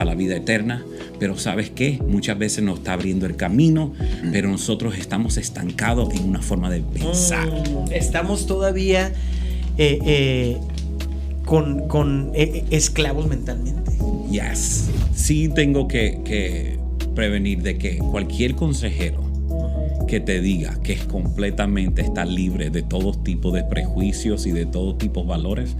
a la vida eterna, pero sabes qué, muchas veces nos está abriendo el camino, pero nosotros estamos estancados en una forma de pensar. Mm, estamos todavía eh, eh, con, con eh, esclavos mentalmente. Yes. Sí tengo que, que prevenir de que cualquier consejero que te diga que es completamente está libre de todo tipo de prejuicios y de todo tipo de valores,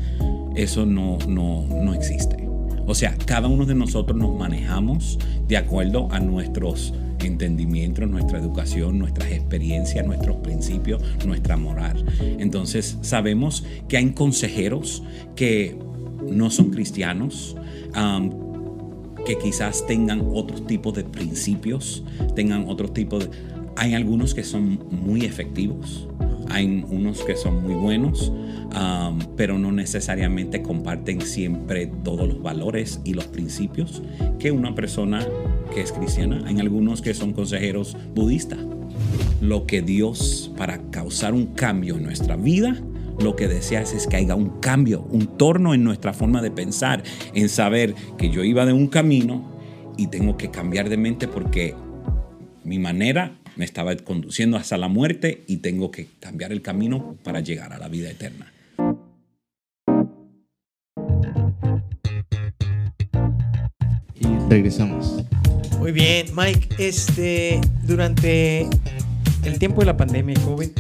eso no, no, no existe. O sea, cada uno de nosotros nos manejamos de acuerdo a nuestros entendimientos, nuestra educación, nuestras experiencias, nuestros principios, nuestra moral. Entonces sabemos que hay consejeros que no son cristianos, que quizás tengan otros tipos de principios, tengan otros tipos de... Hay algunos que son muy efectivos, hay unos que son muy buenos, pero no necesariamente comparten siempre todos los valores y los principios que una persona que es cristiana. Hay algunos que son consejeros budistas. Lo que Dios, para causar un cambio en nuestra vida, lo que desea es que haya un cambio, un torno en nuestra forma de pensar, en saber que yo iba de un camino y tengo que cambiar de mente porque mi manera me estaba conduciendo hasta la muerte y tengo que cambiar el camino para llegar a la vida eterna. Y regresamos. Muy bien, Mike. Este, durante el tiempo de la pandemia COVID,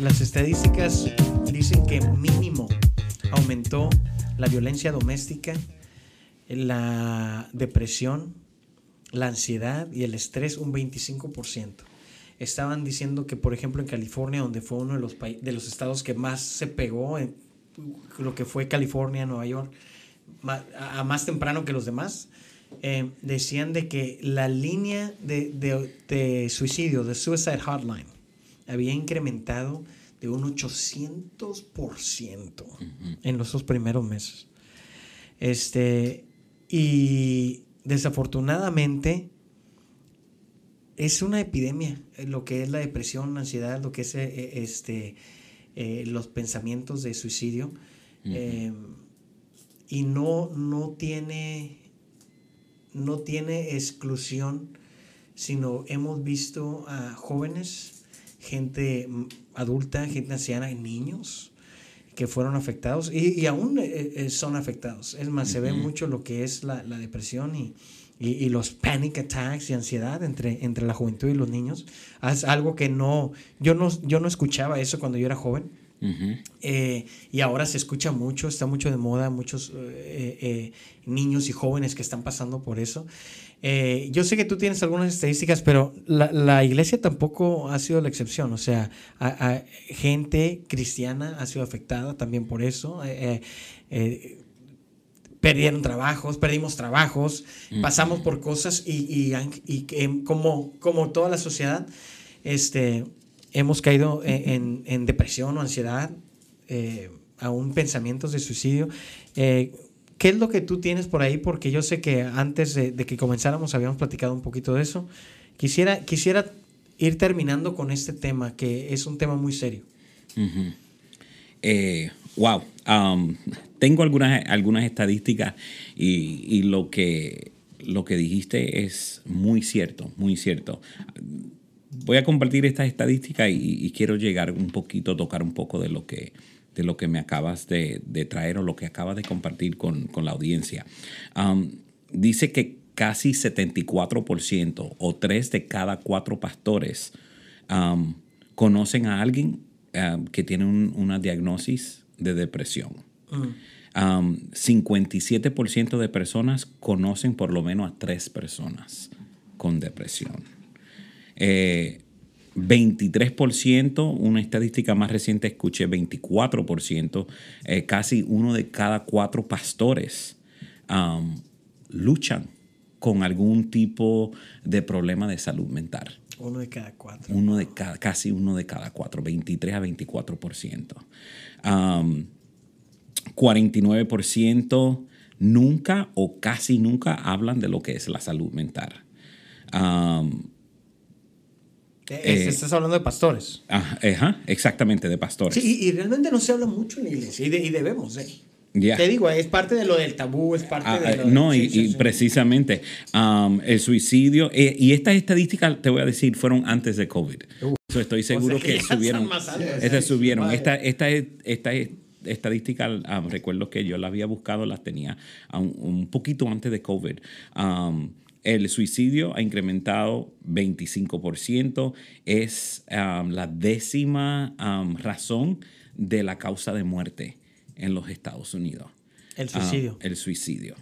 las estadísticas dicen que mínimo aumentó la violencia doméstica, la depresión, la ansiedad y el estrés un 25%. Estaban diciendo que, por ejemplo, en California, donde fue uno de los, de los estados que más se pegó, en lo que fue California, Nueva York, a más temprano que los demás, eh, decían de que la línea de, de, suicidio, de Suicide Hotline, había incrementado de un 800% en los dos primeros meses. Este, y desafortunadamente es una epidemia, eh, lo que es la depresión, la ansiedad, lo que es eh, este, eh, los pensamientos de suicidio. y no, no, tiene, no tiene exclusión, sino hemos visto a jóvenes, gente adulta, gente anciana, niños que fueron afectados y, aún eh, eh, son afectados. Es más, se ve mucho lo que es la, depresión y, y, los panic attacks y ansiedad entre, entre la juventud y los niños. Es algo que no yo, no, yo no escuchaba eso cuando yo era joven. Eh, y ahora se escucha mucho, está mucho de moda, muchos niños y jóvenes que están pasando por eso. Eh, yo sé que tú tienes algunas estadísticas, pero la, iglesia tampoco ha sido la excepción. O sea, gente cristiana ha sido afectada también por eso. Eh, eh, perdieron trabajos, perdimos trabajos, pasamos por cosas y, como, como toda la sociedad, este, hemos caído en, depresión o ansiedad, aún pensamientos de suicidio. ¿Qué es lo que tú tienes por ahí? Porque yo sé que antes de, que comenzáramos habíamos platicado un poquito de eso. Quisiera, quisiera ir terminando con este tema, que es un tema muy serio. Eh, wow. Um, tengo algunas, algunas estadísticas y, lo, que, lo que dijiste es muy cierto, muy cierto. Voy a compartir estas estadísticas y, y quiero llegar un poquito, tocar un poco de lo que, de lo que me acabas de, traer o lo que acabas de compartir con, la audiencia. dice que casi 74% o 3 de cada 4 pastores conocen a alguien que tiene una diagnosis de depresión. 57% de personas conocen por lo menos a 3 personas con depresión. Eh, 23%, una estadística más reciente escuché 24%, eh, casi uno de cada cuatro pastores luchan con algún tipo de problema de salud mental. Uno de cada cuatro. Uno de cada, casi uno de cada cuatro, 23 a 24%. 49% nunca o casi nunca hablan de lo que es la salud mental. Eh, estás hablando de pastores. Ajá, exactamente, de pastores. Sí, y, realmente no se habla mucho en la iglesia, y, debemos, ¿eh? Ya. Te digo, es parte de lo del tabú, es parte Ah, de ah, lo no, sí, y, sí, y sí. precisamente um, el suicidio, eh, y estas estadísticas, te voy a decir, fueron antes de COVID. So, estoy seguro Uh. sea que que, subieron. Estas subieron. Esta, esta, esta estadística, ah, recuerdo que yo la había buscado, las tenía un poquito antes de COVID. El suicidio ha incrementado 25%, es um, la décima um, razón de la causa de muerte en los Estados Unidos. El suicidio. el suicidio.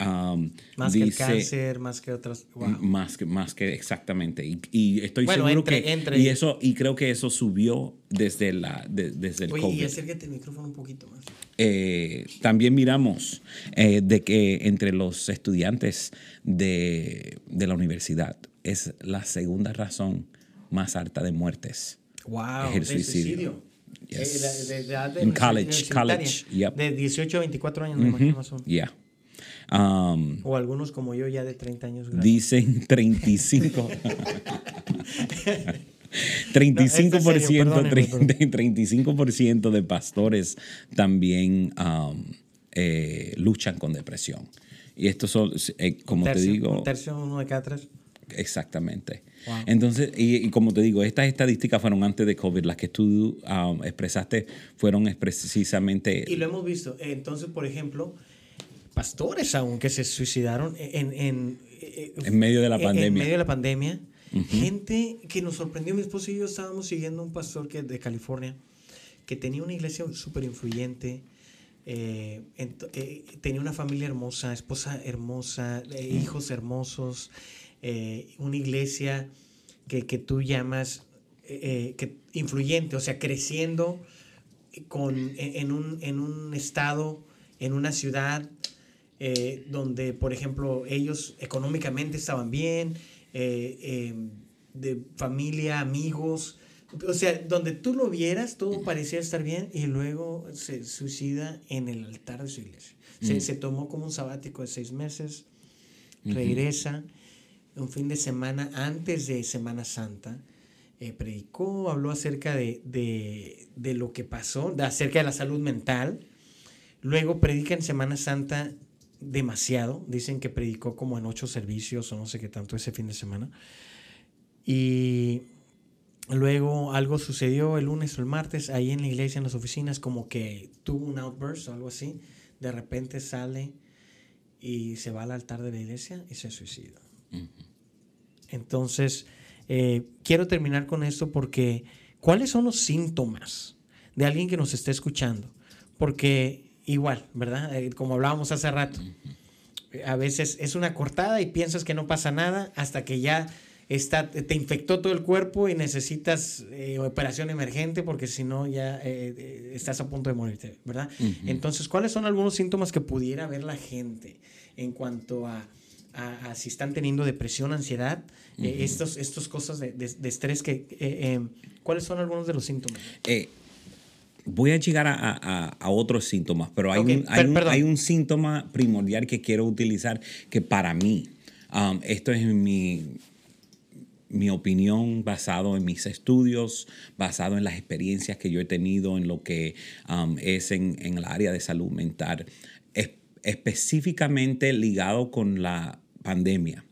Um, más que el dice- cáncer, más que otras. wow. Más que, más que exactamente. Y, y estoy Bueno, seguro entre- que. entre- y, eso, y creo que eso subió desde, la, de- desde el Oye, y COVID. acércate el micrófono un poquito más. Eh, también miramos eh, de que entre los estudiantes de, de la universidad es la segunda razón más alta de muertes. Wow, Es el suicidio. Eh, Yes. la- de- de college, college, yep. De 18 a 24 años, me imagino más o menos. Yeah. Um, O algunos como yo ya de 30 años. Dicen 35. No, 35%, es en serio, perdónenme, 30 35% de pastores también um, eh, luchan con depresión. Y esto son, eh, como te digo, Un tercio, uno de cada tres. exactamente. Wow. Entonces, y, y como te digo, estas estadísticas fueron antes de COVID. Las que tú um, expresaste fueron precisamente... Y lo hemos visto. Entonces, por ejemplo, pastores aún que se suicidaron en, en, eh, En medio de la pandemia. En medio de la pandemia. Gente que nos sorprendió. Mi esposo y yo estábamos siguiendo a un pastor que, de California que tenía una iglesia súper influyente. eh, eh, tenía una familia hermosa, esposa hermosa, eh, hijos hermosos, una iglesia que, que tú llamas que, influyente, o sea, creciendo con, en un, en un estado, en una ciudad eh, donde, por ejemplo, ellos económicamente estaban bien, eh, eh, de familia, amigos, o sea, donde tú lo vieras, todo parecía estar bien y luego se suicida en el altar de su iglesia. Se, se tomó como un sabático de seis meses, regresa, un fin de semana antes de Semana Santa, eh, predicó, habló acerca de, de- de lo que pasó, de, acerca de la salud mental. Luego predica en Semana Santa demasiado. Dicen que predicó como en ocho servicios o no sé qué tanto ese fin de semana. Y luego algo sucedió el lunes o el martes ahí en la iglesia, en las oficinas, como que tuvo un outburst o algo así. De repente sale y se va al altar de la iglesia y se suicida. Entonces, eh, quiero terminar con esto porque ¿cuáles son los síntomas de alguien que nos esté escuchando? Porque igual, ¿verdad? Eh, como hablábamos hace rato, a veces es una cortada y piensas que no pasa nada hasta que ya está, te infectó todo el cuerpo y necesitas eh, operación emergente porque si no ya eh, eh, estás a punto de morirte, ¿verdad? Entonces, ¿cuáles son algunos síntomas que pudiera ver la gente en cuanto a, a- a si están teniendo depresión, ansiedad, eh, estos, estos cosas de, de- de estrés que... eh, eh, ¿Cuáles son algunos de los síntomas? Voy a llegar a, a- a otros síntomas, pero hay, Ok, un, hay, un, hay un síntoma primordial que quiero utilizar que para mí, um, esto es mi, mi opinión basado en mis estudios, basado en las experiencias que yo he tenido en lo que um, es en, en el área de salud mental, es- específicamente ligado con la pandemia.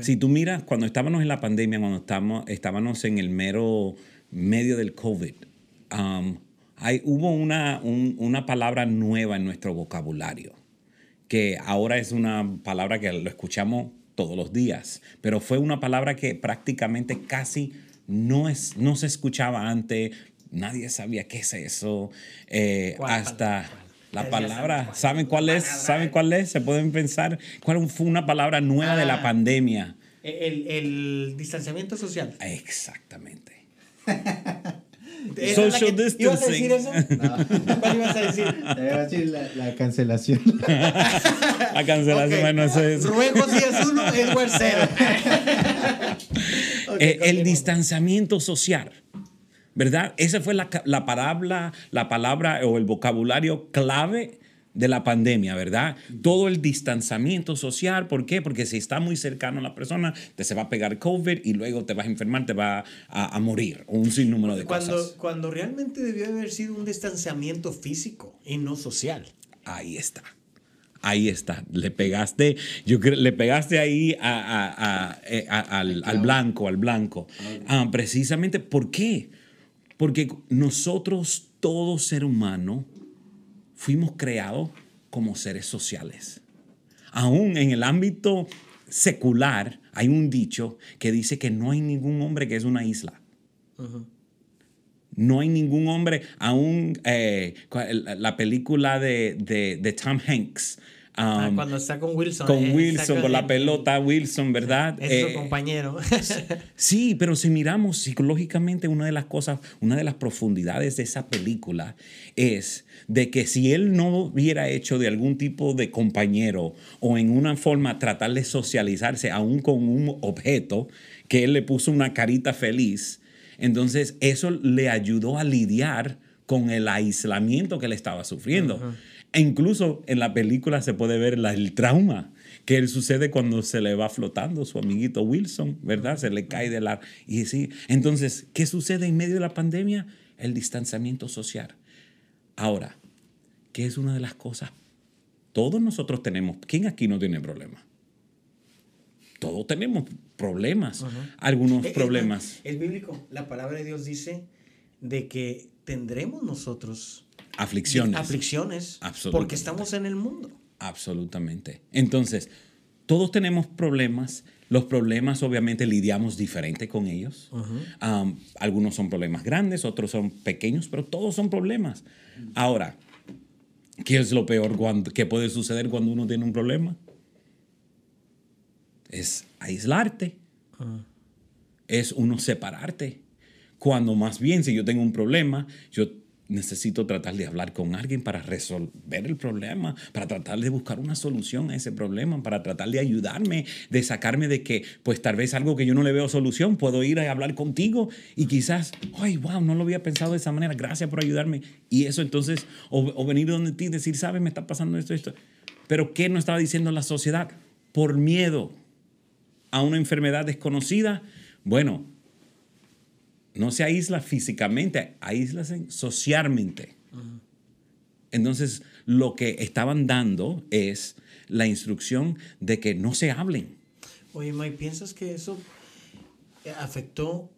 Si tú miras, cuando estábamos en la pandemia, cuando estábamos, estábamos en el mero medio del COVID, um, hay, hubo una, un- una palabra nueva en nuestro vocabulario que ahora es una palabra que lo escuchamos todos los días, pero fue una palabra que prácticamente casi no, es, no se escuchaba antes, nadie sabía qué es eso, eh, ¿Cuál hasta palabra? la palabra, ¿saben cuál es? ¿Saben cuál es? Se pueden pensar, ¿cuál fue una palabra nueva de la Ah. pandemia? El, el distanciamiento social. Exactamente. ¿Esa es la Social que- ¿Ibas a decir eso? distancing. ¿Cuál ibas a decir? Te iba a decir la, la cancelación. La cancelación, bueno, eso es- Ruego si es uno, Edward cero. Ok, Eh, el distanciamiento social, ¿verdad? Esa fue la, la palabra, la palabra o el vocabulario clave de la pandemia, ¿verdad? Todo el distanciamiento social, ¿por qué? Porque si está muy cercano a la persona, te se va a pegar COVID y luego te vas a enfermar, te va a, a morir, un sinnúmero de Cuando, cosas. cuando realmente debió haber sido un distanciamiento físico y no social. Ahí está. Ahí está. Le pegaste, yo creo, le pegaste ahí a- eh, a- al, al blanco, al blanco. Ah, precisamente, ¿por qué? Porque nosotros, todo ser humano, fuimos creados como seres sociales. Aún en el ámbito secular hay un dicho que dice que no hay ningún hombre que es una isla. No hay ningún hombre, aún eh, la película de, de- de Tom Hanks, um, cuando está con Wilson. con eh, Wilson, con la pelota Wilson, ¿verdad? Es su Eh, compañero. Sí, pero si miramos psicológicamente, una de las cosas, una de las profundidades de esa película es de que si él no hubiera hecho de algún tipo de compañero o en una forma tratar de socializarse aún con un objeto que él le puso una carita feliz, entonces eso le ayudó a lidiar con el aislamiento que él estaba sufriendo. E incluso en la película se puede ver la- el trauma que él sucede cuando se le va flotando su amiguito Wilson, ¿verdad? Se le cae de la... Y sí, entonces, ¿qué sucede en medio de la pandemia? El distanciamiento social. Ahora, ¿qué es una de las cosas? Todos nosotros tenemos, ¿quién aquí no tiene problemas? Todos tenemos problemas, algunos problemas, Es bíblico. La palabra de Dios dice de que tendremos nosotros aflicciones. aflicciones Absolutamente. porque estamos en el mundo. Absolutamente. Entonces, todos tenemos problemas. Los problemas, obviamente, lidiamos diferente con ellos. Um, algunos son problemas grandes, otros son pequeños, pero todos son problemas. Ahora, ¿qué es lo peor cuando- que puede suceder cuando uno tiene un problema? Es aislarte. Es uno separarte. Cuando más bien, si yo tengo un problema, yo necesito tratar de hablar con alguien para resolver el problema, para tratar de buscar una solución a ese problema, para tratar de ayudarme, de sacarme de que, pues tal vez algo que yo no le veo solución, puedo ir a hablar contigo y quizás, ay, wow, no lo había pensado de esa manera, gracias por ayudarme. Y eso entonces, o, venir donde ti y decir, sabes, me está pasando esto, esto. Pero ¿qué nos estaba diciendo la sociedad? Por miedo a una enfermedad desconocida, bueno, no se aísla físicamente, aíslase socialmente. Entonces, lo que estaban dando es la instrucción de que no se hablen. Oye, Mike, ¿piensas que eso afectó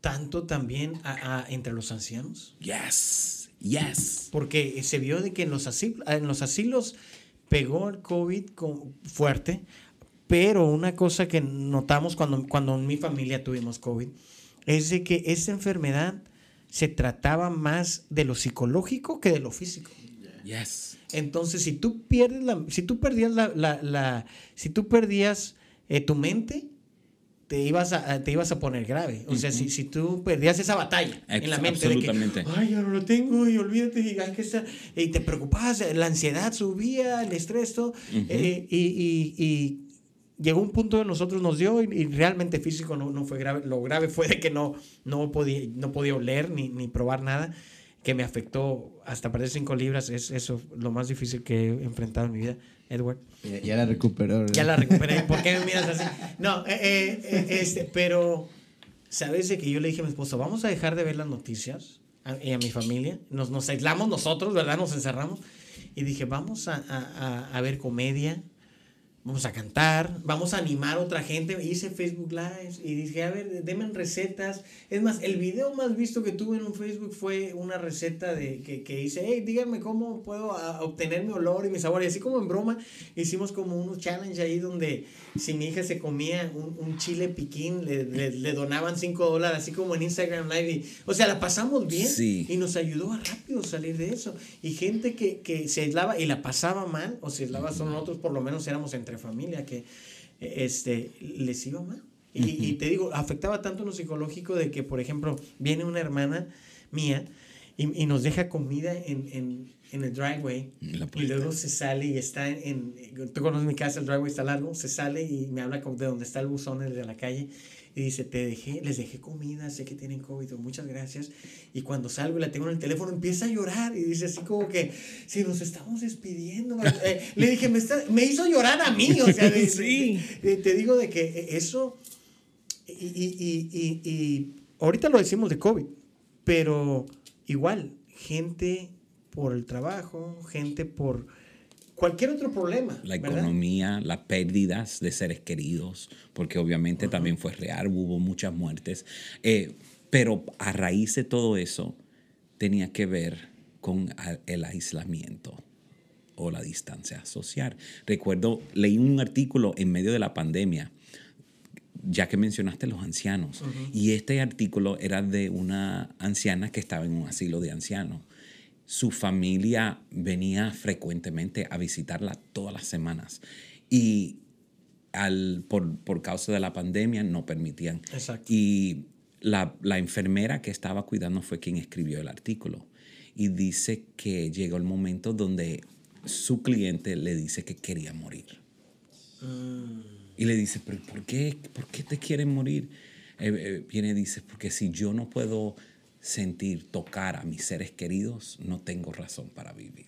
tanto también a- a- entre los ancianos? Yes, yes. Porque se vio de que en los, asilo- en los asilos pegó el COVID con- fuerte, pero una cosa que notamos cuando, cuando en mi familia tuvimos COVID es de que esa enfermedad se trataba más de lo psicológico que de lo físico. Yes. Entonces, si tú pierdes la, si tú perdías la, la- la- si tú perdías eh, tu mente, te ibas a, te ibas a poner grave. O sea, si, si tú perdías esa batalla en la Ex- mente de que, absolutamente. ay, ya no lo tengo y olvídate y hay que estar, y te preocupabas, la ansiedad subía, el estrés, todo, eh, y, y- y llegó un donde nosotros nos dio y, y realmente físico no, no fue grave. Lo grave fue de que no, no, podía, no podía oler ni, ni probar nada, que me afectó hasta perder 5 libras. Es eso lo más difícil que he enfrentado en mi vida, Edward. Ya, ya la recuperó. ¿verdad? Ya la recuperé. ¿Por qué me miras así? No, eh, eh, eh, este, pero, ¿sabes de que yo le dije a mi esposa, vamos a dejar de ver las noticias a- y a mi familia? Nos, nos aislamos nosotros, ¿verdad? Nos encerramos. Y dije, vamos a- a- a ver comedia, vamos a cantar, vamos a animar a otra gente. Hice Facebook Lives y dije, a ver, denme recetas. Es más, el video más visto que tuve en un Facebook fue una receta de que, que hice, hey, díganme cómo puedo a- obtener mi olor y mi sabor. Y así como en broma, hicimos como unos challenge ahí donde si mi hija se comía un, un chile piquín, le, le- le donaban 5 dólares, así como en Instagram Live. Y, o sea, la pasamos bien Sí. y nos ayudó a rápido salir de eso. Y gente que, que se aislaba y la pasaba mal, o se aislaba son nosotros, por lo menos éramos entre familia, que eh, este, les iba mal. Y, y te digo, afectaba tanto lo psicológico de que, por ejemplo, viene una hermana mía y, y nos deja comida en, en, en el driveway y luego se sale y está en, en- tú conoces mi casa, el driveway está largo, se sale y me habla de donde está el buzón, el de la calle, y dice, te dejé, les dejé comida, sé que tienen COVID, muchas gracias. Y cuando salgo y la tengo en el teléfono, empieza a llorar y dice así como que, si nos estamos despidiendo, eh, le dije, me, está- me hizo llorar a mí, o sea, de- Sí. de- de- te digo de que eso, y, y, y, y, y ahorita lo decimos de COVID, pero igual, gente por el trabajo, gente por cualquier otro problema. La ¿verdad? economía, las pérdidas de seres queridos, porque obviamente también fue real, hubo muchas muertes. Eh, pero a raíz de todo eso, tenía que ver con el aislamiento o la distancia social. Recuerdo, leí un artículo en medio de la pandemia, ya que mencionaste los ancianos, y este artículo era de una anciana que estaba en un asilo de ancianos. Su familia venía frecuentemente a visitarla todas las semanas y al, por, por causa de la pandemia no permitían. Exacto. Y la, la enfermera que estaba cuidando fue quien escribió el artículo. Y dice que llegó el momento donde su cliente le dice que quería morir. Y le dice, ¿pero por qué? ¿Por qué te quieren morir? Eh, eh, viene y dice, porque si yo no puedo sentir, tocar a mis seres queridos, no tengo razón para vivir.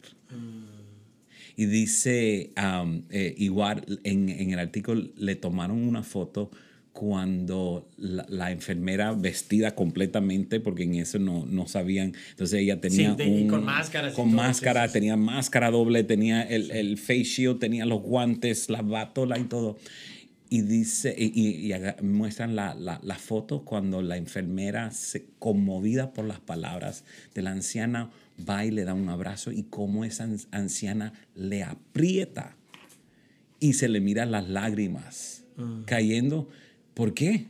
Y dice, um, eh, igual en, en el artículo le tomaron una foto cuando la, la enfermera vestida completamente, porque en eso no, no sabían, entonces ella tenía Sí, de- un- con máscaras y con máscara, sí. tenía máscara doble, tenía el, el face shield, tenía los guantes, la batola y todo. Y dice, y, y- y haga- muestran la, la, la foto cuando la enfermera, se, conmovida por las palabras de la anciana, va y le da un abrazo y cómo esa an- anciana le aprieta y se le miran las lágrimas cayendo. ¿Por qué?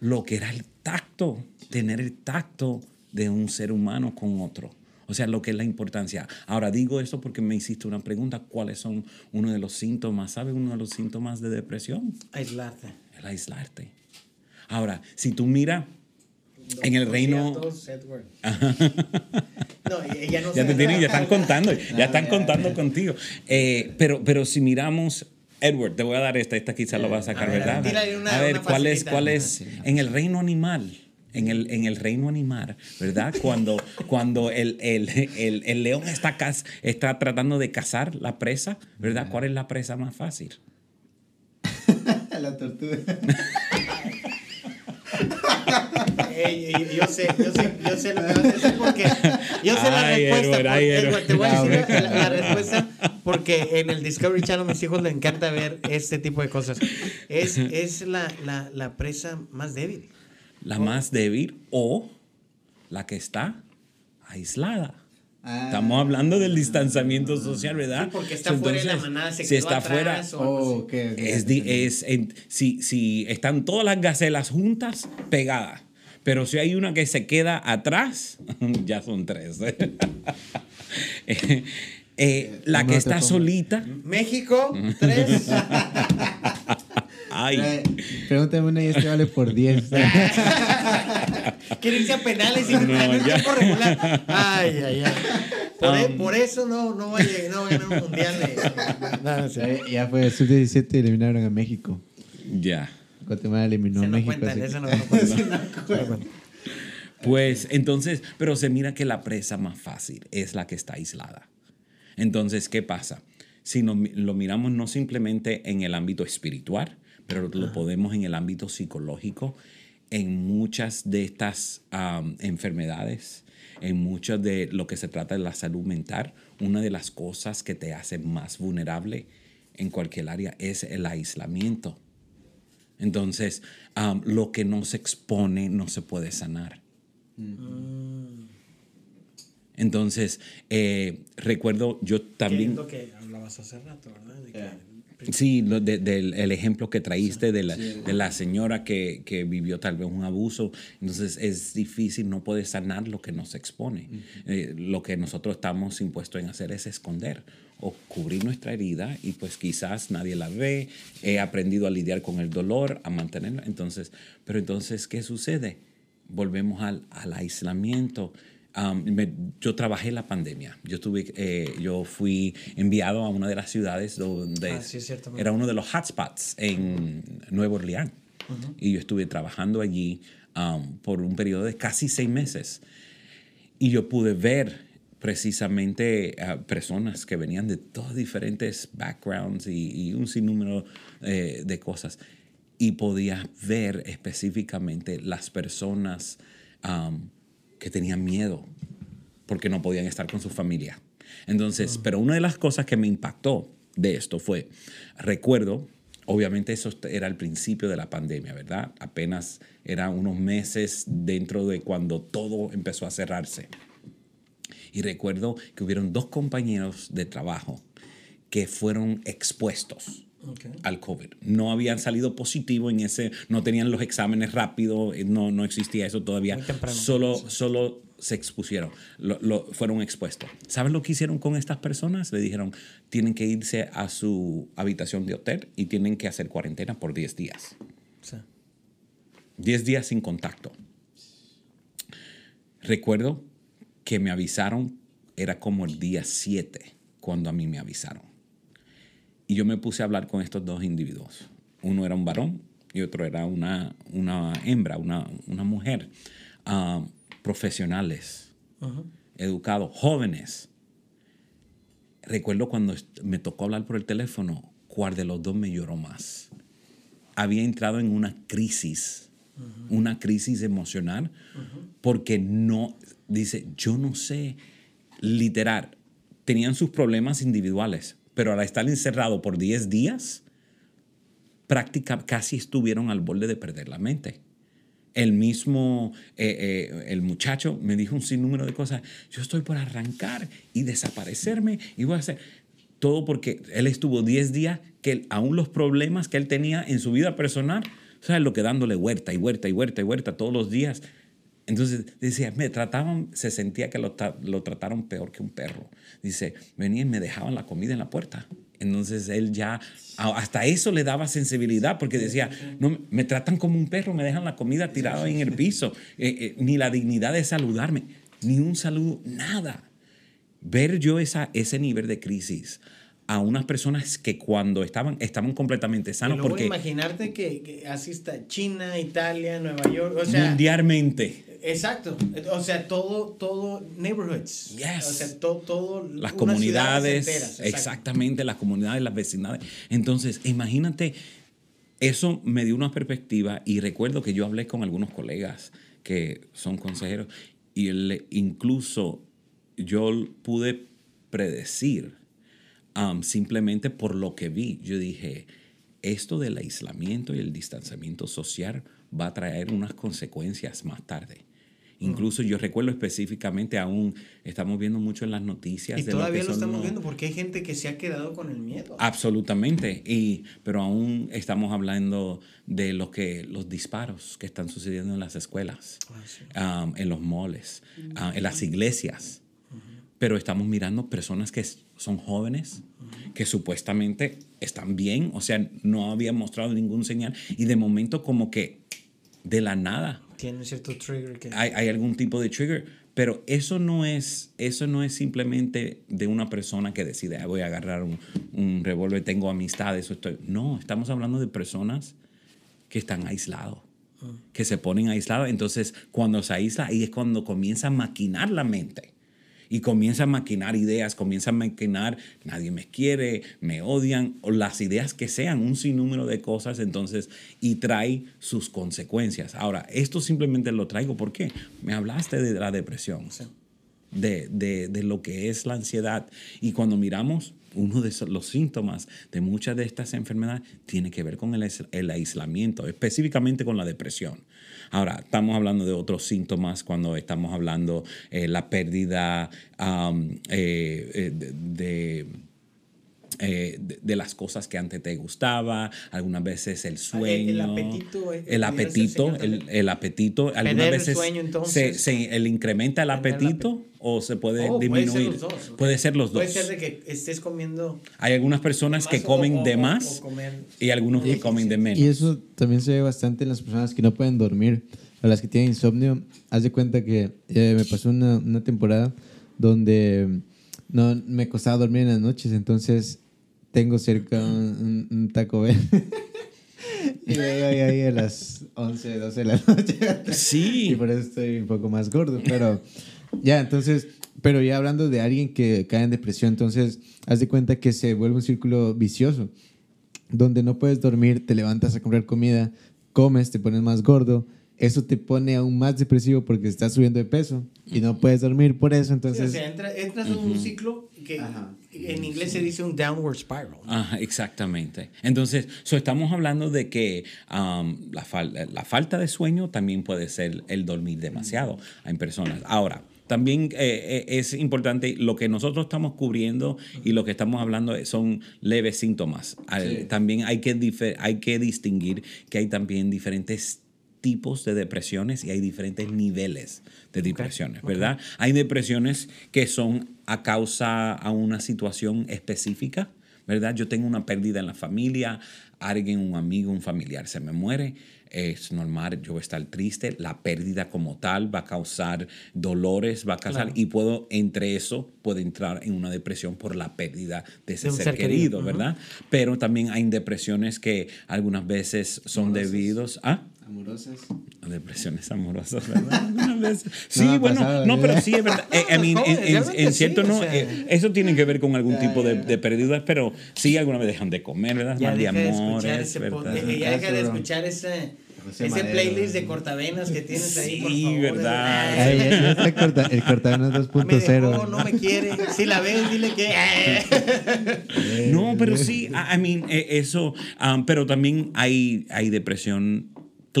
Lo que era el tacto, tener el tacto de un ser humano con otro. O sea, lo que es la importancia. Ahora digo esto porque me hiciste una pregunta, ¿cuáles son uno de los síntomas? ¿Sabes uno de los síntomas de depresión? Aislarte. El aislarte. Ahora, si tú miras en el reino... Todos, Edward. No, ella no Ya te tienen, ya están contando, ya están contando contigo. Eh, pero, pero si miramos, Edward, te voy a dar esta, esta quizás lo vas a sacar, A ver, ¿verdad? una- a ver, una ¿cuál es, cuál es en el reino animal? En el, en el reino animal, ¿verdad? Cuando, cuando el, el, el, el león está, caz- está tratando de cazar la presa, ¿verdad? ¿Cuál es la presa más fácil? La tortuga. Ey, ey, yo sé, yo sé, yo sé lo que porque yo sé la Ay, respuesta. Edward, por- ay, te voy a decir la, la respuesta porque en el Discovery Channel a mis hijos les encanta ver este tipo de cosas. Es, es la, la, la presa más débil. La más débil o la que está aislada. Ah. Estamos hablando del distanciamiento social, ¿verdad? Sí, porque está fuera de la Entonces, manada, se si quedó está fuera, o Oh, es, es en- si, si están todas las gacelas juntas, pegadas. Pero si hay una que se queda atrás, ya son tres. Eh, eh, la ¿Cómo que está solita, México, tres. ay, Trae- Pregúntame una y este vale por 10. Quiere irse a penales y No, en tiempo regular. Ay, ay, ay. Por, e- Um. por eso no, no va a llegar, no va a ganar un mundial. de- no, no sé. ya, ya fue, sub-17 eliminaron a México. ya. Guatemala eliminó Se a no México. cuentan, eso que- no, no. Pues entonces, pero se mira que la presa más fácil es la que está aislada. Entonces, ¿qué pasa? Si no- lo miramos no simplemente en el ámbito espiritual, pero lo podemos en el ámbito psicológico, en muchas de estas am, enfermedades, en mucho de lo que se trata de la salud mental, una de las cosas que te hace más vulnerable en cualquier área es el aislamiento. Entonces, am, lo que no se expone no se puede sanar. Entonces, eh, recuerdo yo Que es también, lo que hablabas hace rato, ¿verdad? De que- Ya. Sí, lo de- del el ejemplo que traíste de la, de la señora que, que vivió tal vez un abuso. Entonces, es difícil, no puede sanar lo que no se expone. Eh, lo que nosotros estamos impuestos en hacer es esconder o cubrir nuestra herida y pues quizás nadie la ve. He aprendido a lidiar con el dolor, a mantenerla. Entonces, pero entonces, ¿qué sucede? Volvemos al, al aislamiento. Um, me- yo trabajé la pandemia. Yo, tuve, eh, yo fui enviado a una de las ciudades donde Ah, sí, era uno de los hotspots en Nueva Orleans. Y yo estuve trabajando allí um, por un periodo de casi seis meses. Y yo pude ver precisamente a personas que venían de todos diferentes backgrounds y, y un sinnúmero eh, de cosas. Y podía ver específicamente las personas um, que tenían miedo porque no podían estar con su familia. Entonces, pero una de las cosas que me impactó de esto fue, recuerdo, obviamente eso era el principio de la pandemia, ¿verdad? Apenas eran unos meses dentro de cuando todo empezó a cerrarse. Y recuerdo que hubieron dos compañeros de trabajo que fueron expuestos Ok. al COVID. No habían salido positivo en ese, no tenían los exámenes rápidos, eh, no, no existía eso todavía. Muy temprano. Solo, solo se expusieron, lo, lo- fueron expuestos. ¿Saben lo que hicieron con estas personas? Le dijeron, tienen que irse a su habitación de hotel y tienen que hacer cuarentena por 10 días. 10 días sin contacto. Recuerdo que me avisaron, era como el día 7 cuando a mí me avisaron. Y yo me puse a hablar con estos dos individuos. Uno era un varón y otro era una, una hembra, una, una mujer. ah, profesionales, educados, jóvenes. Recuerdo cuando me tocó hablar por el teléfono, cuál de los dos me lloró más había entrado en una crisis, una crisis emocional, porque no, dice, yo no sé, literal, tenían sus problemas individuales, pero al estar encerrado por 10 días, práctica, casi estuvieron al borde de perder la mente. El mismo, eh, eh, el muchacho me dijo un sinnúmero de cosas. Yo estoy por arrancar y desaparecerme y voy a hacer todo porque él estuvo 10 días que aún los problemas que él tenía en su vida personal, ¿sabes? Lo que dándole huerta y huerta y huerta y huerta todos los días. Entonces decía, me trataban, se sentía que lo, lo trataron peor que un perro. Dice, venían y me dejaban la comida en la puerta. Entonces él ya, hasta eso le daba sensibilidad porque decía, no, me tratan como un perro, me dejan la comida tirada en el piso, Eh, eh, ni la dignidad de saludarme, ni un saludo, nada. Ver yo esa, ese nivel de crisis a unas personas que cuando estaban, estaban completamente sanos porque imaginarte que, que así está China, Italia, Nueva York, o sea, mundialmente exacto, o sea, todo, todo neighborhoods, Yes. o sea, todo, todo las comunidades, enteras, exactamente, las comunidades, las vecindades. Entonces, imagínate, eso me dio una perspectiva y recuerdo que yo hablé con algunos colegas que son consejeros y él- incluso yo pude predecir um, simplemente por lo que vi. Yo dije, esto del aislamiento y el distanciamiento social va a traer unas consecuencias más tarde. Incluso yo recuerdo específicamente aún, estamos viendo mucho en las noticias. Y de todavía lo son estamos los- viendo porque hay gente que se ha quedado con el miedo. Absolutamente, y, pero aún estamos hablando de lo que, los disparos que están sucediendo en las escuelas, Ah, sí. um, en los moles, ah, en las iglesias. Pero estamos mirando personas que son jóvenes, que supuestamente están bien, o sea, no habían mostrado ningún señal, y de momento como que de la nada Tiene cierto trigger que... hay, hay algún tipo de trigger, pero eso no es, eso no es simplemente de una persona que decide, "Ah, voy a agarrar un, un revólver, tengo amistades, o estoy. No, estamos hablando de personas que están aislados, que se ponen aislados. Entonces, cuando se aísla, ahí es cuando comienza a maquinar la mente. Y comienza a maquinar ideas, comienza a maquinar, nadie me quiere, me odian, o las ideas que sean, un sinnúmero de cosas, entonces, y trae sus consecuencias. Ahora, esto simplemente lo traigo porque me hablaste de la depresión, Sí. de, de- de lo que es la ansiedad. Y cuando miramos, uno de los síntomas de muchas de estas enfermedades tiene que ver con el, el aislamiento, específicamente con la depresión. Ahora, estamos hablando de otros síntomas cuando estamos hablando eh, la pérdida eh, eh, de eh, de, de las cosas que antes te gustaba, algunas veces el sueño. el apetito, eh, El pudiera ser apetito, el, también. el apetito. Algunas Perder el veces sueño, se, entonces. se- el incrementa el el apetito o se puede Oh, disminuir. Puede ser los dos. Puede ser los dos. Puede ser de que estés comiendo Hay algunas personas que comen o- de más o y algunos que comen de menos. Y eso también se ve bastante en las personas que no pueden dormir, a las que tienen insomnio. Haz de cuenta que eh, me pasó una, una temporada donde no me costaba dormir en las noches, entonces tengo cerca un, Taco Bell. y llego ahí, ahí a las 11, 12 de la noche. Sí. Y por eso estoy un poco más gordo, pero ya, entonces, pero ya hablando de alguien que cae en depresión, entonces, haz de cuenta que se vuelve un círculo vicioso, donde no puedes dormir, te levantas a comprar comida, comes, te pones más gordo eso te pone aún más depresivo porque estás subiendo de peso y no puedes dormir por eso. Sí, Entonces, o sea, entra- entras en un ciclo que en inglés se dice un downward spiral. Ajá, exactamente. Entonces, so estamos hablando de que um, la, fal- la falta de sueño también puede ser el dormir demasiado en personas. Ahora, también eh, eh, es importante lo que nosotros estamos cubriendo y lo que estamos hablando son leves síntomas. Al- También hay que, hay que distinguir que hay también diferentes tipos de depresiones y hay diferentes niveles de depresiones, ¿verdad? Hay depresiones que son a causa a una situación específica, ¿verdad? Yo tengo una pérdida en la familia, alguien, un amigo, un familiar se me muere, es normal, yo voy a estar triste, la pérdida como tal va a causar dolores, va a causar, y puedo, entre eso, puedo entrar en una depresión por la pérdida de ese De ser, ser querido, querido, ¿verdad? Pero también hay depresiones que algunas veces son debidos a... amorosas. Depresiones amorosas, ¿verdad? Sí, No, bueno, pasado, no, pero sí es verdad. Eh, I mean, No, en, en- cierto, sí, o no, sea. eh, eso tiene que ver con algún tipo de, de pérdidas, pero sí, alguna vez dejan de comer, ¿verdad? Ya Mal de deja de escuchar amores, ese, ¿verdad? eh, ya deja de escuchar ese, José ese Madero. playlist de cortavenas que tienes ahí. por Sí, favor. verdad. Ay, ya, ya corta, el cortavenas me dejó, 2.0. no me quiere. Si la ves, dile que. No, pero sí, I I mean, eh, eso, um, pero también hay, hay depresión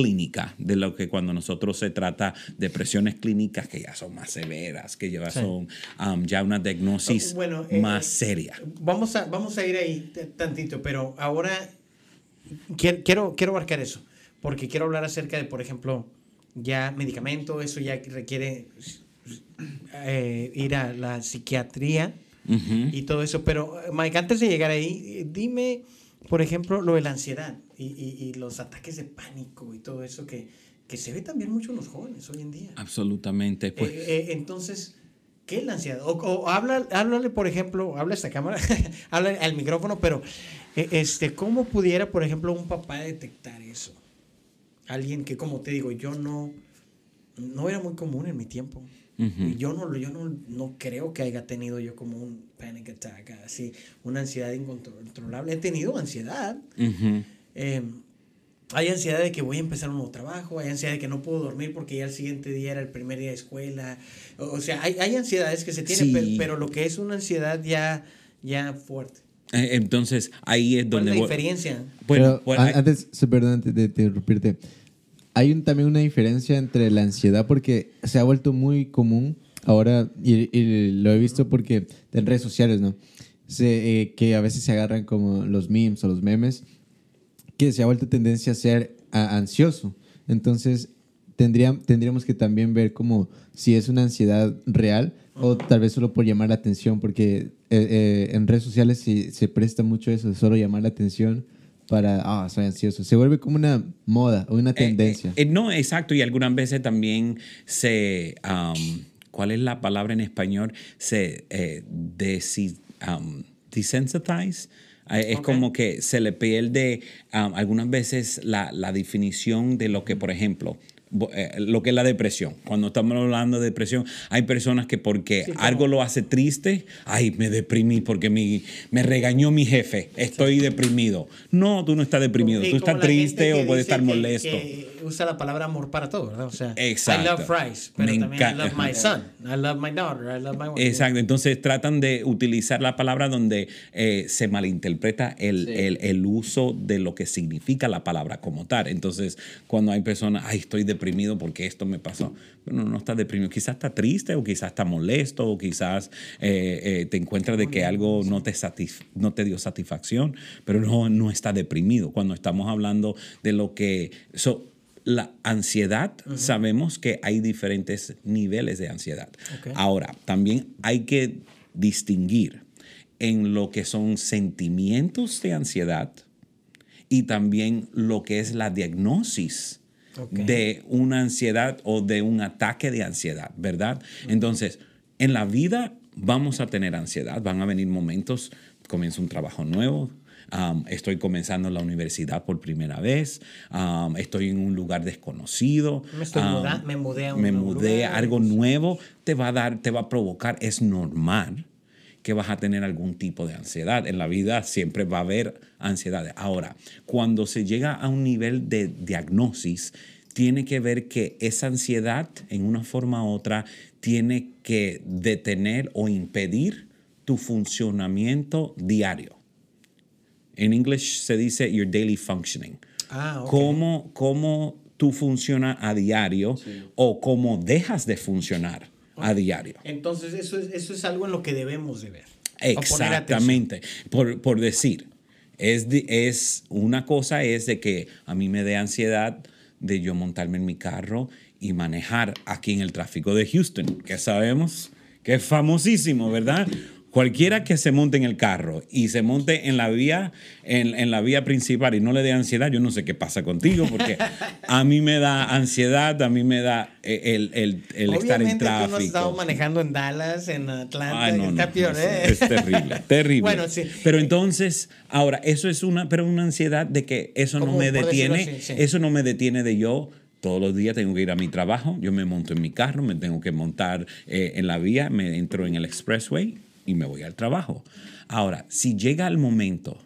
clínica, de lo que cuando nosotros se trata depresiones clínicas que ya son más severas, que ya Sí. son um, ya una diagnosis Bueno, eh, más eh, seria. Vamos a, vamos a ir ahí tantito, pero ahora quiero, quiero, quiero abarcar eso, porque quiero hablar acerca de, por ejemplo, ya medicamento, eso ya requiere eh, ir a la psiquiatría y todo eso. Pero, Mike, antes de llegar ahí, dime, por ejemplo, lo de la ansiedad y, y- y los ataques de pánico y todo eso que, que se ve también mucho en los jóvenes hoy en día. Absolutamente, pues. Eh, eh, entonces, ¿qué es la ansiedad? O, o habla, háblale, por ejemplo, habla a esta cámara, habla al micrófono, pero eh, este, ¿cómo pudiera, por ejemplo, un papá detectar eso? Alguien que, como te digo, yo no, no era muy común en mi tiempo. Ujú. Y Yo, no, yo no, no creo que haya tenido yo como un panic attack, así, una ansiedad incontrolable. He tenido ansiedad. Ujú. Eh, hay ansiedad de que voy a empezar un nuevo trabajo, hay ansiedad de que no puedo dormir porque ya el siguiente día era el primer día de escuela. O, o sea, hay, hay ansiedades que se tienen, Sí. pero, pero lo que es una ansiedad ya, ya fuerte. Eh, Entonces, ahí es ¿Cuál donde... es la voy- diferencia? Bueno, bueno, hay- antes, perdón, antes de, de interrumpirte, hay un, también una diferencia entre la ansiedad porque se ha vuelto muy común ahora y, y lo he visto porque en redes sociales, ¿no? Se, eh, que a veces se agarran como los memes o los memes, que se ha vuelto tendencia a ser a- ansioso. Entonces, tendría, tendríamos que también ver como si es una ansiedad real o tal vez solo por llamar la atención, porque eh, eh, en redes sociales se, se presta mucho eso, solo llamar la atención para, ah, soy ansioso. Se vuelve como una moda o una tendencia. Eh, eh, no, exacto, y algunas veces también se, um, ¿cuál es la palabra en español? Se desi- um, desensitize. Es como que se le pierde um, algunas veces la, la definición de lo que, por ejemplo, eh, lo que es la depresión. Cuando estamos hablando de depresión, hay personas que porque Sí, algo lo hace triste, ay, me deprimí porque mi, me regañó mi jefe, estoy deprimido. No, tú no estás deprimido, Sí, tú estás triste o puedes estar molesto. que usa la palabra amor para todo, ¿verdad? O sea, Exacto. I love fries, pero Me también I love my son, I love my daughter, I love my wife. Exacto, entonces tratan de utilizar la palabra donde eh, se malinterpreta el, Sí. el- el uso de lo que significa la palabra como tal. Entonces, cuando hay personas, ay, estoy deprimido porque esto me pasó. Bueno, no estás deprimido, quizás está triste o quizás está molesto o quizás eh, eh, te encuentras de que algo no te, no te dio satisfacción, pero no, no está deprimido. Cuando estamos hablando de lo que... so, la ansiedad, sabemos que hay diferentes niveles de ansiedad. Ok. Ahora, también hay que distinguir en lo que son sentimientos de ansiedad y también lo que es la diagnosis De una ansiedad o de un ataque de ansiedad, ¿verdad? Entonces, en la vida vamos a tener ansiedad, van a venir momentos, comienzo un trabajo nuevo, um, estoy comenzando la universidad por primera vez, um, estoy en un lugar desconocido, Me estoy um, muda- me mudé a un me mudé lugar. algo nuevo, te va a dar, te va a provocar, es normal que vas a tener algún tipo de ansiedad. En la vida siempre va a haber ansiedad. Ahora, cuando se llega a un nivel de diagnosis, tiene que ver que esa ansiedad, en una forma u otra, tiene que detener o impedir tu funcionamiento diario. En inglés se dice your daily functioning. Ah, ok. Cómo, cómo tú funcionas a diario o cómo dejas de funcionar a diario. Entonces, eso es, eso es algo en lo que debemos de ver. Exactamente. Por, por decir, es, de- es una cosa es de que a mí me dé ansiedad de yo montarme en mi carro y manejar aquí en el tráfico de Houston, que sabemos que es famosísimo, ¿verdad? Cualquiera que se monte en el carro y se monte en la vía, en, en la vía principal y no le dé ansiedad, yo no sé qué pasa contigo, porque a mí me da ansiedad, a mí me da eh, el, el, el estar en Obviamente no tráfico. estado manejando en Dallas, en Atlanta, Ay, no, está no, peor, es, ¿eh? es terrible, terrible. Bueno, sí. Pero entonces, ahora, eso es una, pero una ansiedad de que eso no me detiene, así, sí. eso no me detiene de yo. Todos los días tengo que ir a mi trabajo, yo me monto en mi carro, me tengo que montar eh, en la vía, me entro en el expressway y me voy al trabajo. Ahora, si llega el momento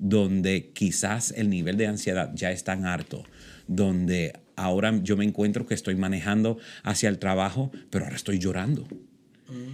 donde quizás el nivel de ansiedad ya es tan alto, donde ahora yo me encuentro que estoy manejando hacia el trabajo, pero ahora estoy llorando.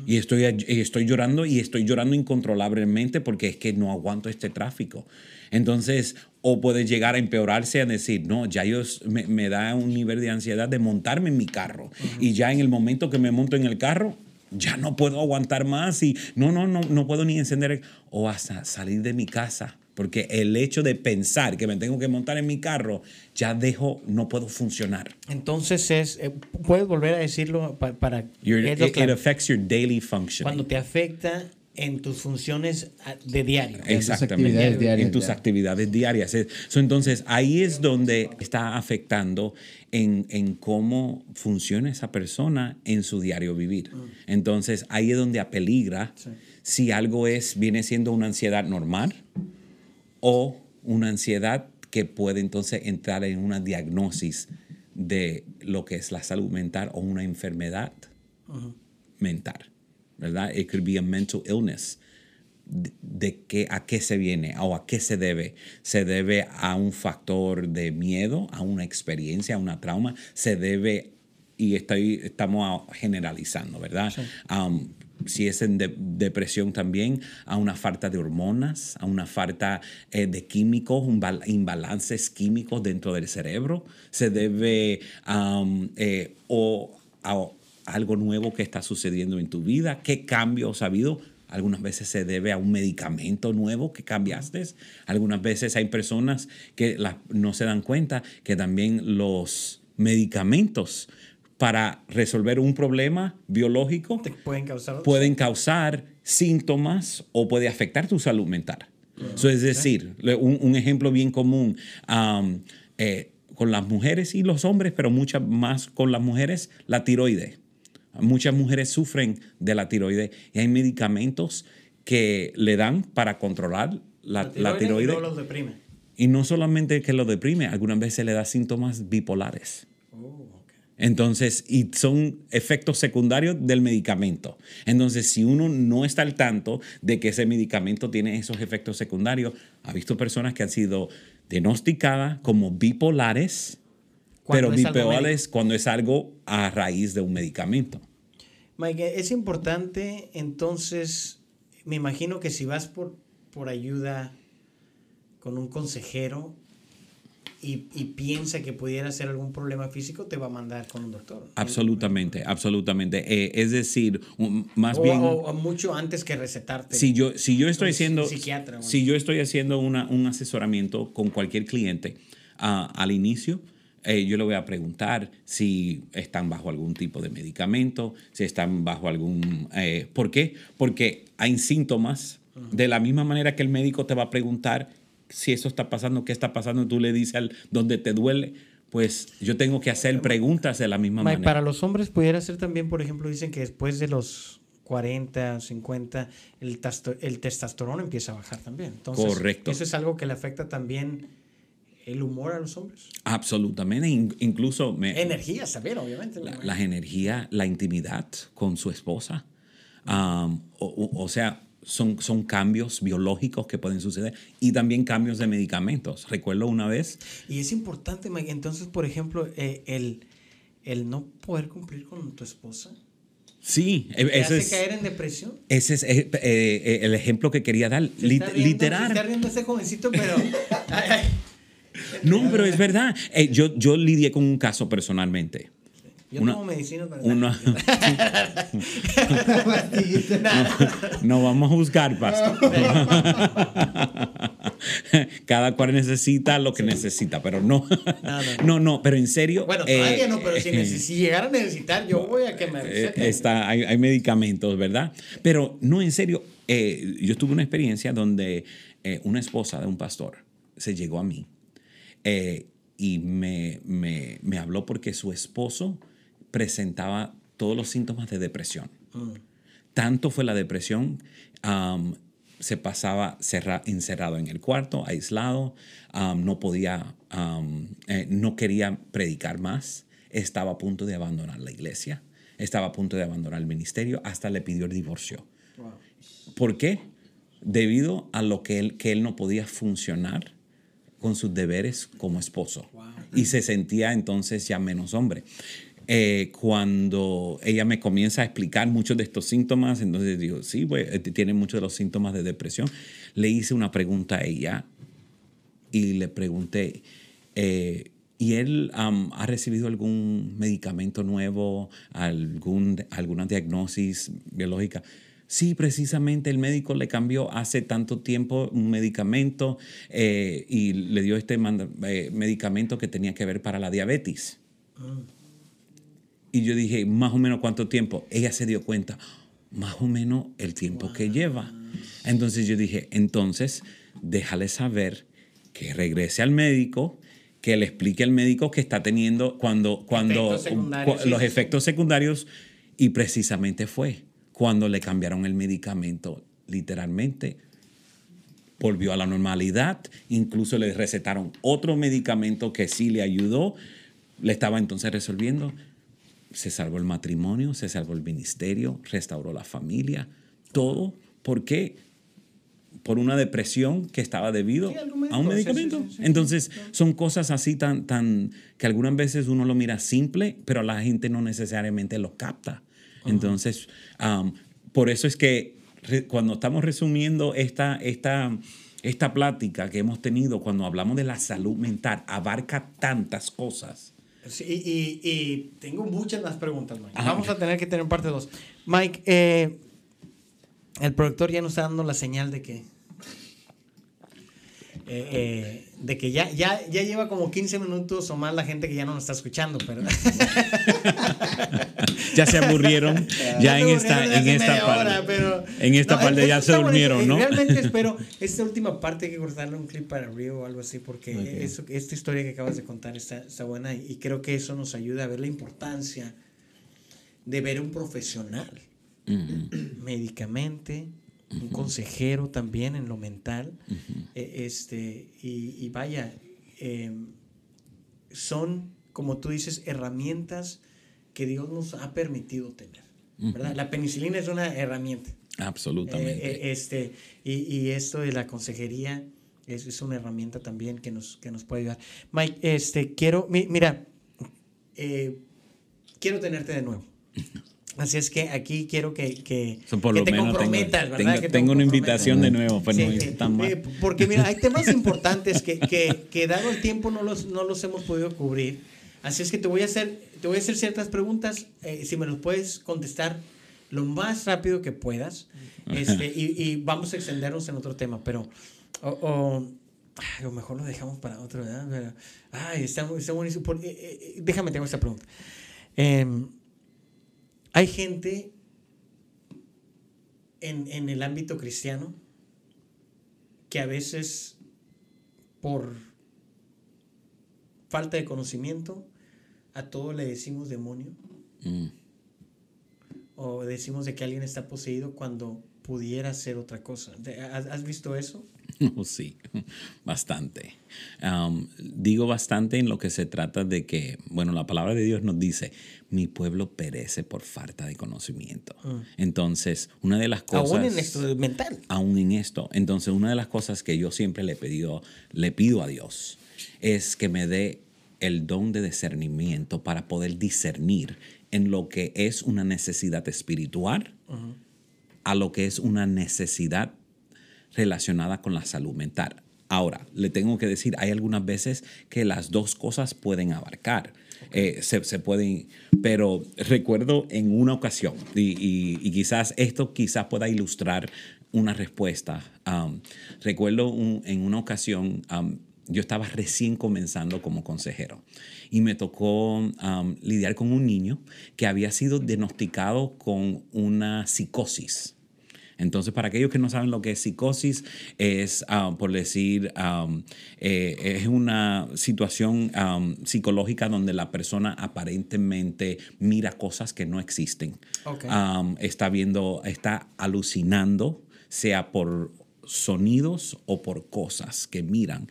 Y estoy, estoy llorando y estoy llorando incontrolablemente porque es que no aguanto este tráfico. Entonces, o puede llegar a empeorarse a decir, no, ya yo me da un nivel de ansiedad de montarme en mi carro. Y ya en el momento que me monto en el carro, ya no puedo aguantar más y no, no, no, no puedo ni encender o hasta salir de mi casa. Porque el hecho de pensar que me tengo que montar en mi carro, ya dejo, no puedo funcionar. Entonces es, eh, puedes volver a decirlo pa- para Your- lo it, it affects your daily functioning. cuando te afecta en tus funciones ah, de diario. tus Exactamente. actividades diarias, en tus actividades diarias. So, entonces, ahí es donde está afectando en, en cómo funciona esa persona en su diario vivir. Entonces, ahí es donde apeligra si algo es, viene siendo una ansiedad normal o una ansiedad que puede entonces entrar en una diagnosis de lo que es la salud mental o una enfermedad mental, ¿verdad? It could be a mental illness. De, de qué, a qué se viene o a qué se debe. Se debe a un factor de miedo, a una experiencia, a una trauma. Se debe, y estoy, estamos generalizando, ¿verdad? Um, si es en de- depresión también, a una falta de hormonas, a una falta eh, de químicos, un bal- imbalances químicos dentro del cerebro. Se debe um, eh, o a algo nuevo que está sucediendo en tu vida, qué cambios ha habido. Algunas veces se debe a un medicamento nuevo que cambiaste. Algunas veces hay personas que la- no se dan cuenta que también los medicamentos para resolver un problema biológico pueden causar pueden causar síntomas o puede afectar tu salud mental. So, es decir, un, un ejemplo bien común um, eh, con las mujeres y los hombres, pero muchas más con las mujeres, la tiroides. Muchas mujeres sufren de la tiroides y hay medicamentos que le dan para controlar la, la y tiroides. luego los deprime. Y no solamente que lo deprime, algunas veces le da síntomas bipolares. Oh. Entonces, y son efectos secundarios del medicamento. Entonces, si uno no está al tanto de que ese medicamento tiene esos efectos secundarios, ha visto personas que han sido diagnosticadas como bipolares, pero es algo bipolares cuando es algo a raíz de un medicamento. Mike, es importante, entonces, me imagino que si vas por, por ayuda con un consejero y, y piensa que pudiera ser algún problema físico, te va a mandar con un doctor. Absolutamente, absolutamente. Eh, es decir, un- más O, bien... o- o mucho antes que recetarte. si yo, si yo estoy haciendo, psiquiatra, bueno. si yo estoy haciendo una- un asesoramiento con cualquier cliente ah, al inicio, eh, yo le voy a preguntar si están bajo algún tipo de medicamento, si están bajo algún... eh, ¿Por qué? Porque hay síntomas, de la misma manera que el médico te va a preguntar si eso está pasando, qué está pasando, tú le dices al donde te duele, pues yo tengo que hacer preguntas de la misma Mike, manera. para los hombres pudiera ser también, por ejemplo, dicen que después de los 40, 50, el, el testosterona empieza a bajar también. Entonces, Correcto. Eso es algo que le afecta también el humor a los hombres. Absolutamente, in- incluso me, Energías también, obviamente. la, la energía, la intimidad con su esposa. Um, o, o- sea, son, son cambios biológicos que pueden suceder y también cambios de medicamentos. Recuerdo una vez. Y es importante, Mike, entonces, por ejemplo, eh, el, el no poder cumplir con tu esposa. Sí, e, ¿Te ese hace es, caer en depresión? ese es eh, eh, el ejemplo que quería dar. Se Lit- está riendo, literal. Se está riendo ese jovencito, pero... Ay, ay. No, pero es verdad. Eh, yo, yo lidié con un caso personalmente. Yo Una- tomo medicinas para... Una, no vamos a juzgar, pastor. Cada cual necesita lo que necesita, pero no. No, no. No, no, pero en serio. Bueno, eh, todavía no, pero si, eh, si llegara a necesitar, yo voy a que me eh, receten. está, hay, hay medicamentos, ¿verdad? Pero no, en serio, eh, yo tuve una experiencia donde una esposa de un pastor se llegó a mí eh, y me, me- me habló porque su esposo presentaba todos los síntomas de depresión. Tanto fue la depresión, se pasaba cerra- encerrado en el cuarto, aislado, no podía, eh, no quería predicar más, estaba a punto de abandonar la iglesia, estaba a punto de abandonar el ministerio, hasta le pidió el divorcio. ¿Por qué? Debido a lo que él, que él no podía funcionar con sus deberes como esposo. Y se sentía entonces ya menos hombre. Eh, cuando ella me comienza a explicar muchos de estos síntomas, entonces digo, sí, pues, eh, tiene muchos de los síntomas de depresión. Le hice una pregunta a ella y le pregunté, eh, ¿y él ha recibido algún medicamento nuevo, algún, alguna diagnosis biológica? Sí, precisamente el médico le cambió hace tanto tiempo un medicamento eh, y le dio este eh, medicamento que tenía que ver para la diabetes. Y yo dije, más o menos cuánto tiempo. Ella se dio cuenta, más o menos el tiempo que lleva. Entonces yo dije, entonces déjale saber que regrese al médico, que le explique al médico que está teniendo cuando, cuando Efectos los efectos secundarios. Y precisamente fue cuando le cambiaron el medicamento, literalmente volvió a la normalidad, incluso le recetaron otro medicamento que sí le ayudó, le estaba entonces resolviendo, se salvó el matrimonio, se salvó el ministerio, restauró la familia, todo, ¿por qué? Por una depresión que estaba debido Sí, a un medicamento. sí, sí, sí. Entonces, son cosas así tan, tan, que algunas veces uno lo mira simple, pero la gente no necesariamente lo capta. Entonces, por eso es que re- cuando estamos resumiendo esta, esta, esta plática que hemos tenido, cuando hablamos de la salud mental, abarca tantas cosas. Sí, y, y- y tengo muchas más preguntas, Mike. Ajá. Vamos a tener que tener parte 2. Mike, eh, el productor ya nos está dando la señal de que. Eh, eh, de que ya, ya, ya lleva como 15 minutos o más la gente que ya no nos está escuchando, pero. Ya se aburrieron, ya en esta, en esta parte. hora, pero- en esta No, parte ya se durmieron, Eh, ¿no? Realmente espero esta última parte hay que cortarle un clip para Río o algo así, porque eso, esta historia que acabas de contar está, está buena y creo que eso nos ayuda a ver la importancia de ver un profesional Ujú. médicamente, un consejero también en lo mental. eh, este, y, y vaya, eh, son, como tú dices, herramientas que Dios nos ha permitido tener. ¿verdad? La penicilina es una herramienta. Absolutamente. Eh, eh, este, y, y esto de la consejería es, es una herramienta también que nos, que nos puede ayudar. Mike, este, quiero, mi- mira, eh, quiero tenerte de nuevo. Así es que aquí quiero que, que, So, por que lo te menos tengo, comprometas, ¿verdad? tengo- Que te tengo una invitación de nuevo, pues Sí, no eh, tan mal. eh, porque mira, hay temas importantes que, que, que dado el tiempo no los, no los hemos podido cubrir. Así es que te voy a hacer, te voy a hacer ciertas preguntas, eh, si me los puedes contestar lo más rápido que puedas. Este, y, y vamos a extendernos en otro tema, pero o, o- ay, a lo mejor lo dejamos para otro, ¿verdad? Pero, ay, está, está buenísimo. Por- eh, eh, déjame, tengo esta pregunta. Hay gente en, en el ámbito cristiano que a veces por falta de conocimiento a todo le decimos demonio Mm. o decimos de que alguien está poseído cuando pudiera ser otra cosa. ¿Te- ¿Has, has visto eso? Oh, sí, bastante. Um, digo bastante en lo que se trata de que, bueno, la palabra de Dios nos dice, mi pueblo perece por falta de conocimiento. Mm. Entonces, una de las cosas... Aún en esto mental. Aún en esto. Entonces, una de las cosas que yo siempre le, pedido, le pido a Dios es que me dé el don de discernimiento para poder discernir en lo que es una necesidad espiritual a lo que es una necesidad relacionada con la salud mental. Ahora, le tengo que decir, hay algunas veces que las dos cosas pueden abarcar. Eh, se, pueden, pero recuerdo en una ocasión, y, quizás esto quizás pueda ilustrar una respuesta. Um, recuerdo en una ocasión, um, yo estaba recién comenzando como consejero y me tocó um, lidiar con un niño que había sido diagnosticado con una psicosis. Entonces, para aquellos que no saben lo que es psicosis, es, ah, por decir, eh, es una situación psicológica donde la persona aparentemente mira cosas que no existen. está viendo, está alucinando, sea por sonidos o por cosas que miran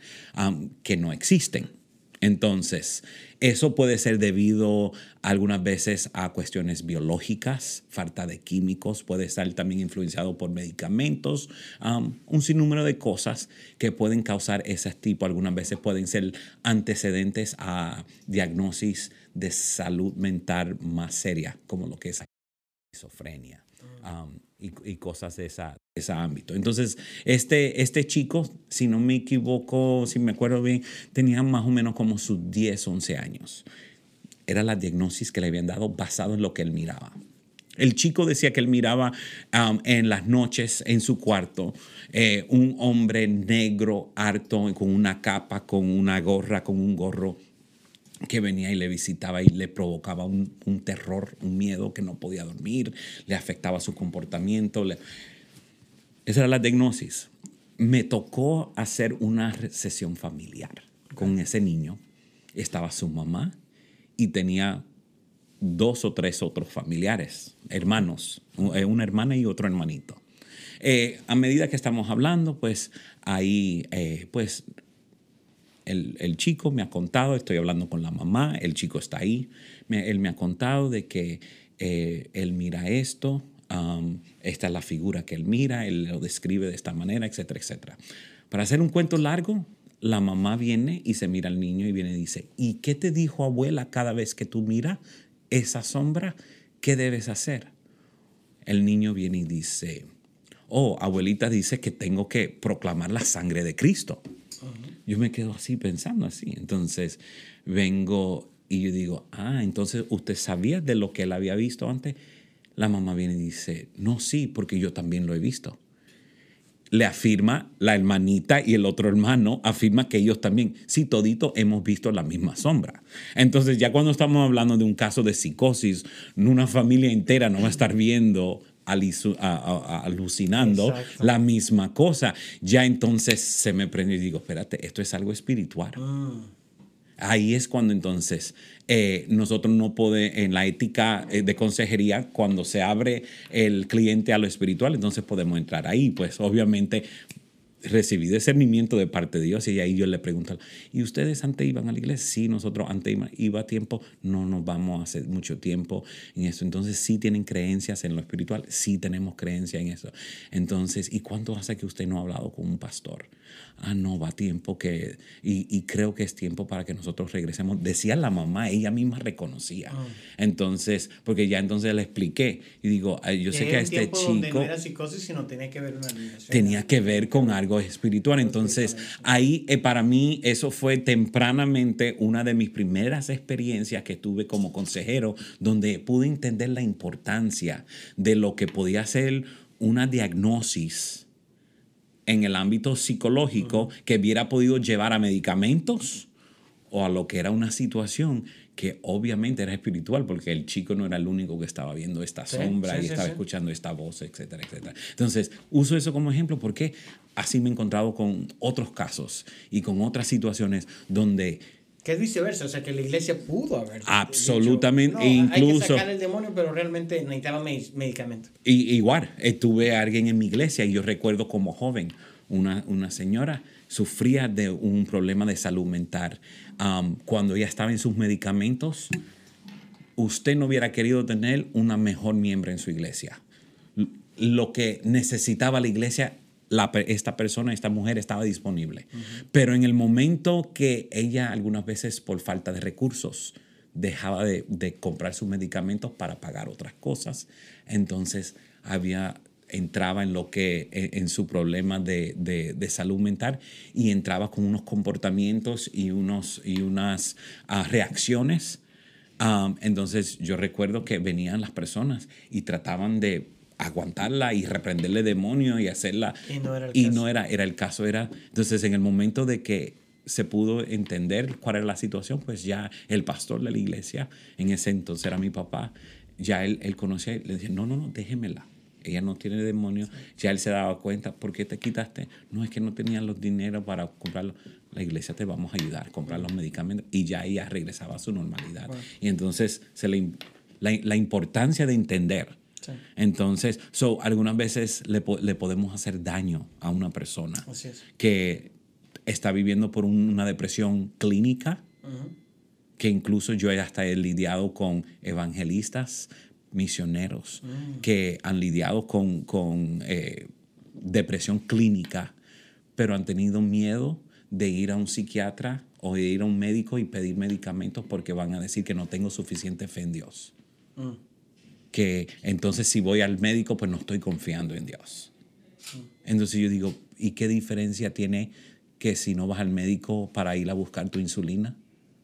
que no existen. Entonces, eso puede ser debido algunas veces a cuestiones biológicas, falta de químicos, puede estar también influenciado por medicamentos, um, un sinnúmero de cosas que pueden causar ese tipo. Algunas veces pueden ser antecedentes a diagnosis de salud mental más seria, como lo que es la esquizofrenia. Um, y, cosas de esa, ese ámbito. Entonces, este, este chico, si no me equivoco, si me acuerdo bien, tenía más o menos como sus 10, 11 años. Era la diagnosis que le habían dado basado en lo que él miraba. El chico decía que él miraba um, en las noches en su cuarto eh, un hombre negro, harto, con una capa, con una gorra, con un gorro que venía y le visitaba y le provocaba un, terror, un miedo que no podía dormir, le afectaba su comportamiento. Esa era la diagnosis. Me tocó hacer una sesión familiar con ese niño. Estaba su mamá y tenía dos o tres otros familiares, hermanos, eh, una hermana y otro hermanito. Eh, a medida que estamos hablando, pues ahí, eh, pues el, chico me ha contado, estoy hablando con la mamá, el chico está ahí, él me ha contado de que eh, él mira esto, esta es la figura que él mira, él lo describe de esta manera, etcétera, etcétera. Para hacer un cuento largo, la mamá viene y se mira al niño y viene y dice, ¿y qué te dijo abuela cada vez que tú miras esa sombra? ¿Qué debes hacer? El niño viene y dice, oh, abuelita dice que tengo que proclamar la sangre de Cristo. Yo me quedo así pensando así. Entonces vengo y yo digo, ah, entonces usted sabía de lo que él había visto antes. La mamá viene y dice, no, sí, porque yo también lo he visto. Le afirma la hermanita y el otro hermano, afirma que ellos también, sí, todito hemos visto la misma sombra. Entonces ya cuando estamos hablando de un caso de psicosis, una familia entera no va a estar viendo alucinando la misma cosa. Ya entonces se me prende y digo, espérate, esto es algo espiritual. Mm. Ahí es cuando entonces eh, nosotros no podemos, en la ética eh, de consejería, cuando se abre el cliente a lo espiritual, entonces podemos entrar ahí. Pues obviamente recibí discernimiento de parte de Dios y ahí yo le pregunto, ¿y ustedes antes iban a la iglesia? Sí, nosotros antes iba a tiempo, no nos vamos a hacer mucho tiempo en eso. Entonces sí tienen creencias en lo espiritual, sí tenemos creencia en eso. Entonces, ¿y cuánto hace que usted no ha hablado con un pastor? Ah, no, va tiempo que, y, creo que es tiempo para que nosotros regresemos. Decía la mamá, ella misma reconocía. Ah. Entonces, porque ya entonces le expliqué y digo, yo sé que a este chico... Donde no era psicosis, sino tenía que ver una Tenía que ver con algo espiritual. Entonces, ahí eh, para mí eso fue tempranamente una de mis primeras experiencias que tuve como consejero, donde pude entender la importancia de lo que podía ser una diagnosis en el ámbito psicológico que hubiera podido llevar a medicamentos o a lo que era una situación que obviamente era espiritual, porque el chico no era el único que estaba viendo esta sombra y estaba escuchando esta voz, etcétera, etcétera. Entonces, uso eso como ejemplo porque así me he encontrado con otros casos y con otras situaciones donde que es viceversa, o sea, que la iglesia pudo haber. Absolutamente, incluso. Hay que sacar el demonio, pero realmente necesitaba medicamento. Y, igual, tuve a alguien en mi iglesia y yo recuerdo como joven, una, una señora, sufría de un problema de salud mental. Um, cuando ella estaba en sus medicamentos, usted no hubiera querido tener una mejor miembro en su iglesia. Lo que necesitaba la iglesia, la esta persona, esta mujer estaba disponible. Pero en el momento que ella algunas veces por falta de recursos dejaba de, de comprar sus medicamentos para pagar otras cosas, entonces había entraba en lo que en, en su problema de, de- de salud mental y entraba con unos comportamientos y unos y unas ah, reacciones Um, entonces yo recuerdo que venían las personas y trataban de aguantarla y reprenderle demonio y hacerla. Y no era el y caso. no era, era el caso. Era, entonces en el momento de que se pudo entender cuál era la situación, pues ya el pastor de la iglesia, en ese entonces era mi papá, ya él, él conocía, y le decía, no, no, no, déjemela. Ella no tiene demonio. Ya él se daba cuenta, ¿por qué te quitaste? No, es que no tenían los dineros para comprarlo. La iglesia te vamos a ayudar a comprar los medicamentos. Y ya ella regresaba a su normalidad. Y entonces se le, la, la importancia de entender. Sí. Entonces, so, algunas veces le, le podemos hacer daño a una persona Así es. que está viviendo por un- una depresión clínica, que incluso yo hasta he lidiado con evangelistas, misioneros, que han lidiado con, con, eh, depresión clínica, pero han tenido miedo de ir a un psiquiatra o de ir a un médico y pedir medicamentos porque van a decir que no tengo suficiente fe en Dios. Que entonces si voy al médico, pues no estoy confiando en Dios. Entonces yo digo, ¿y qué diferencia tiene que si no vas al médico para ir a buscar tu insulina?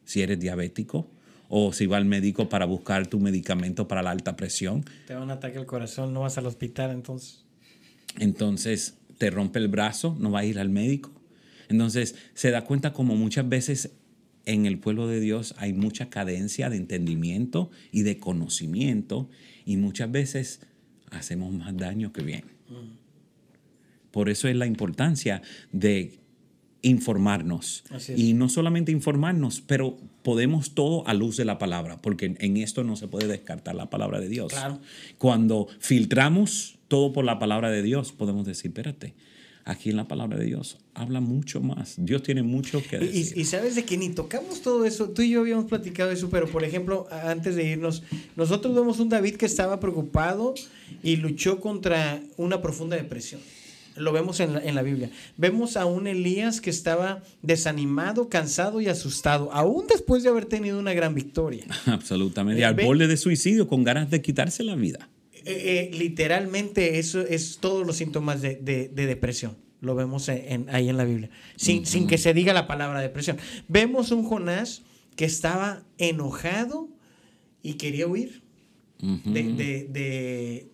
Si eres diabético. O si vas al médico para buscar tu medicamento para la alta presión. Te da un ataque al corazón, no vas al hospital entonces. Entonces te rompe el brazo, no vas a ir al médico. Entonces se da cuenta como muchas veces en el pueblo de Dios hay mucha cadencia de entendimiento y de conocimiento y muchas veces hacemos más daño que bien. Por eso es la importancia de informarnos. Y no solamente informarnos, pero podemos todo a luz de la palabra, porque en esto no se puede descartar la palabra de Dios. Claro. Cuando filtramos todo por la palabra de Dios, podemos decir, espérate, aquí en la palabra de Dios habla mucho más. Dios tiene mucho que decir. y- y sabes de que ni tocamos todo eso. Tú y yo habíamos platicado eso, pero por ejemplo, antes de irnos, nosotros vemos un David que estaba preocupado y luchó contra una profunda depresión. Lo vemos en la, en la Biblia. Vemos a un Elías que estaba desanimado, cansado y asustado, aún después de haber tenido una gran victoria. Absolutamente. Y al borde de suicidio, con ganas de quitarse la vida. Eh, eh, literalmente eso es todos los síntomas de, de- de depresión. Lo vemos en- en- ahí en la Biblia, sin, sin que se diga la palabra depresión. Vemos un Jonás que estaba enojado y quería huir de, de- de-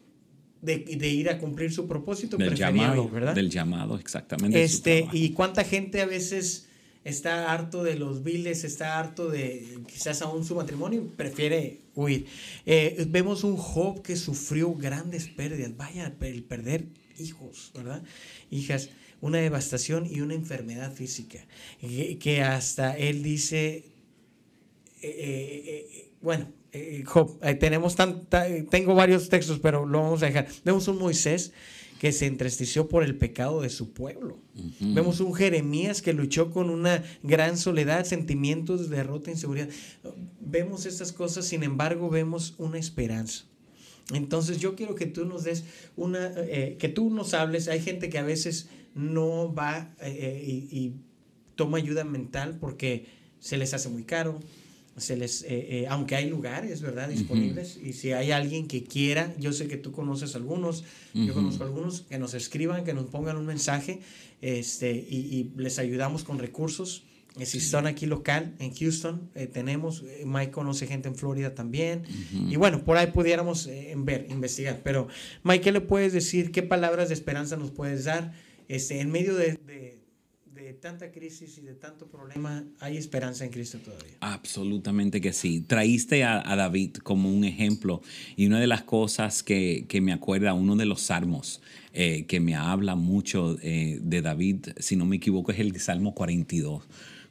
de- de ir a cumplir su propósito. del llamado, ¿verdad? del llamado, exactamente. Este, y cuánta gente a veces está harto de los viles, está harto de quizás aún su matrimonio prefiere huir. Eh, vemos un Job que sufrió grandes pérdidas, vaya, el perder hijos, ¿verdad? Hijas, una devastación y una enfermedad física, que, hasta él dice, eh, eh, bueno, Job, tenemos tanta, tengo varios textos, pero lo vamos a dejar. Vemos un Moisés que se entristeció por el pecado de su pueblo. Vemos un Jeremías que luchó con una gran soledad, sentimientos de derrota, inseguridad. Vemos estas cosas, sin embargo, vemos una esperanza. Entonces yo quiero que tú nos des una, eh, que tú nos hables. Hay gente que a veces no va eh, y, y toma ayuda mental porque se les hace muy caro. Se les, eh, eh, aunque hay lugares, ¿verdad? Disponibles. Y si hay alguien que quiera, yo sé que tú conoces algunos, yo Ujú. conozco algunos, que nos escriban, que nos pongan un mensaje este, y, y les ayudamos con recursos. Eh, Si están aquí local, en Houston, eh, tenemos, eh, Mike conoce gente en Florida también. Y bueno, por ahí pudiéramos eh, ver, investigar. Pero, Mike, ¿qué le puedes decir? ¿Qué palabras de esperanza nos puedes dar? Este, en medio de, de- de tanta crisis y de tanto problema, hay esperanza en Cristo todavía. Absolutamente que sí. Traíste a, a David como un ejemplo y una de las cosas que, que me acuerda, uno de los salmos eh, que me habla mucho eh, de David, si no me equivoco, es el Salmo 42.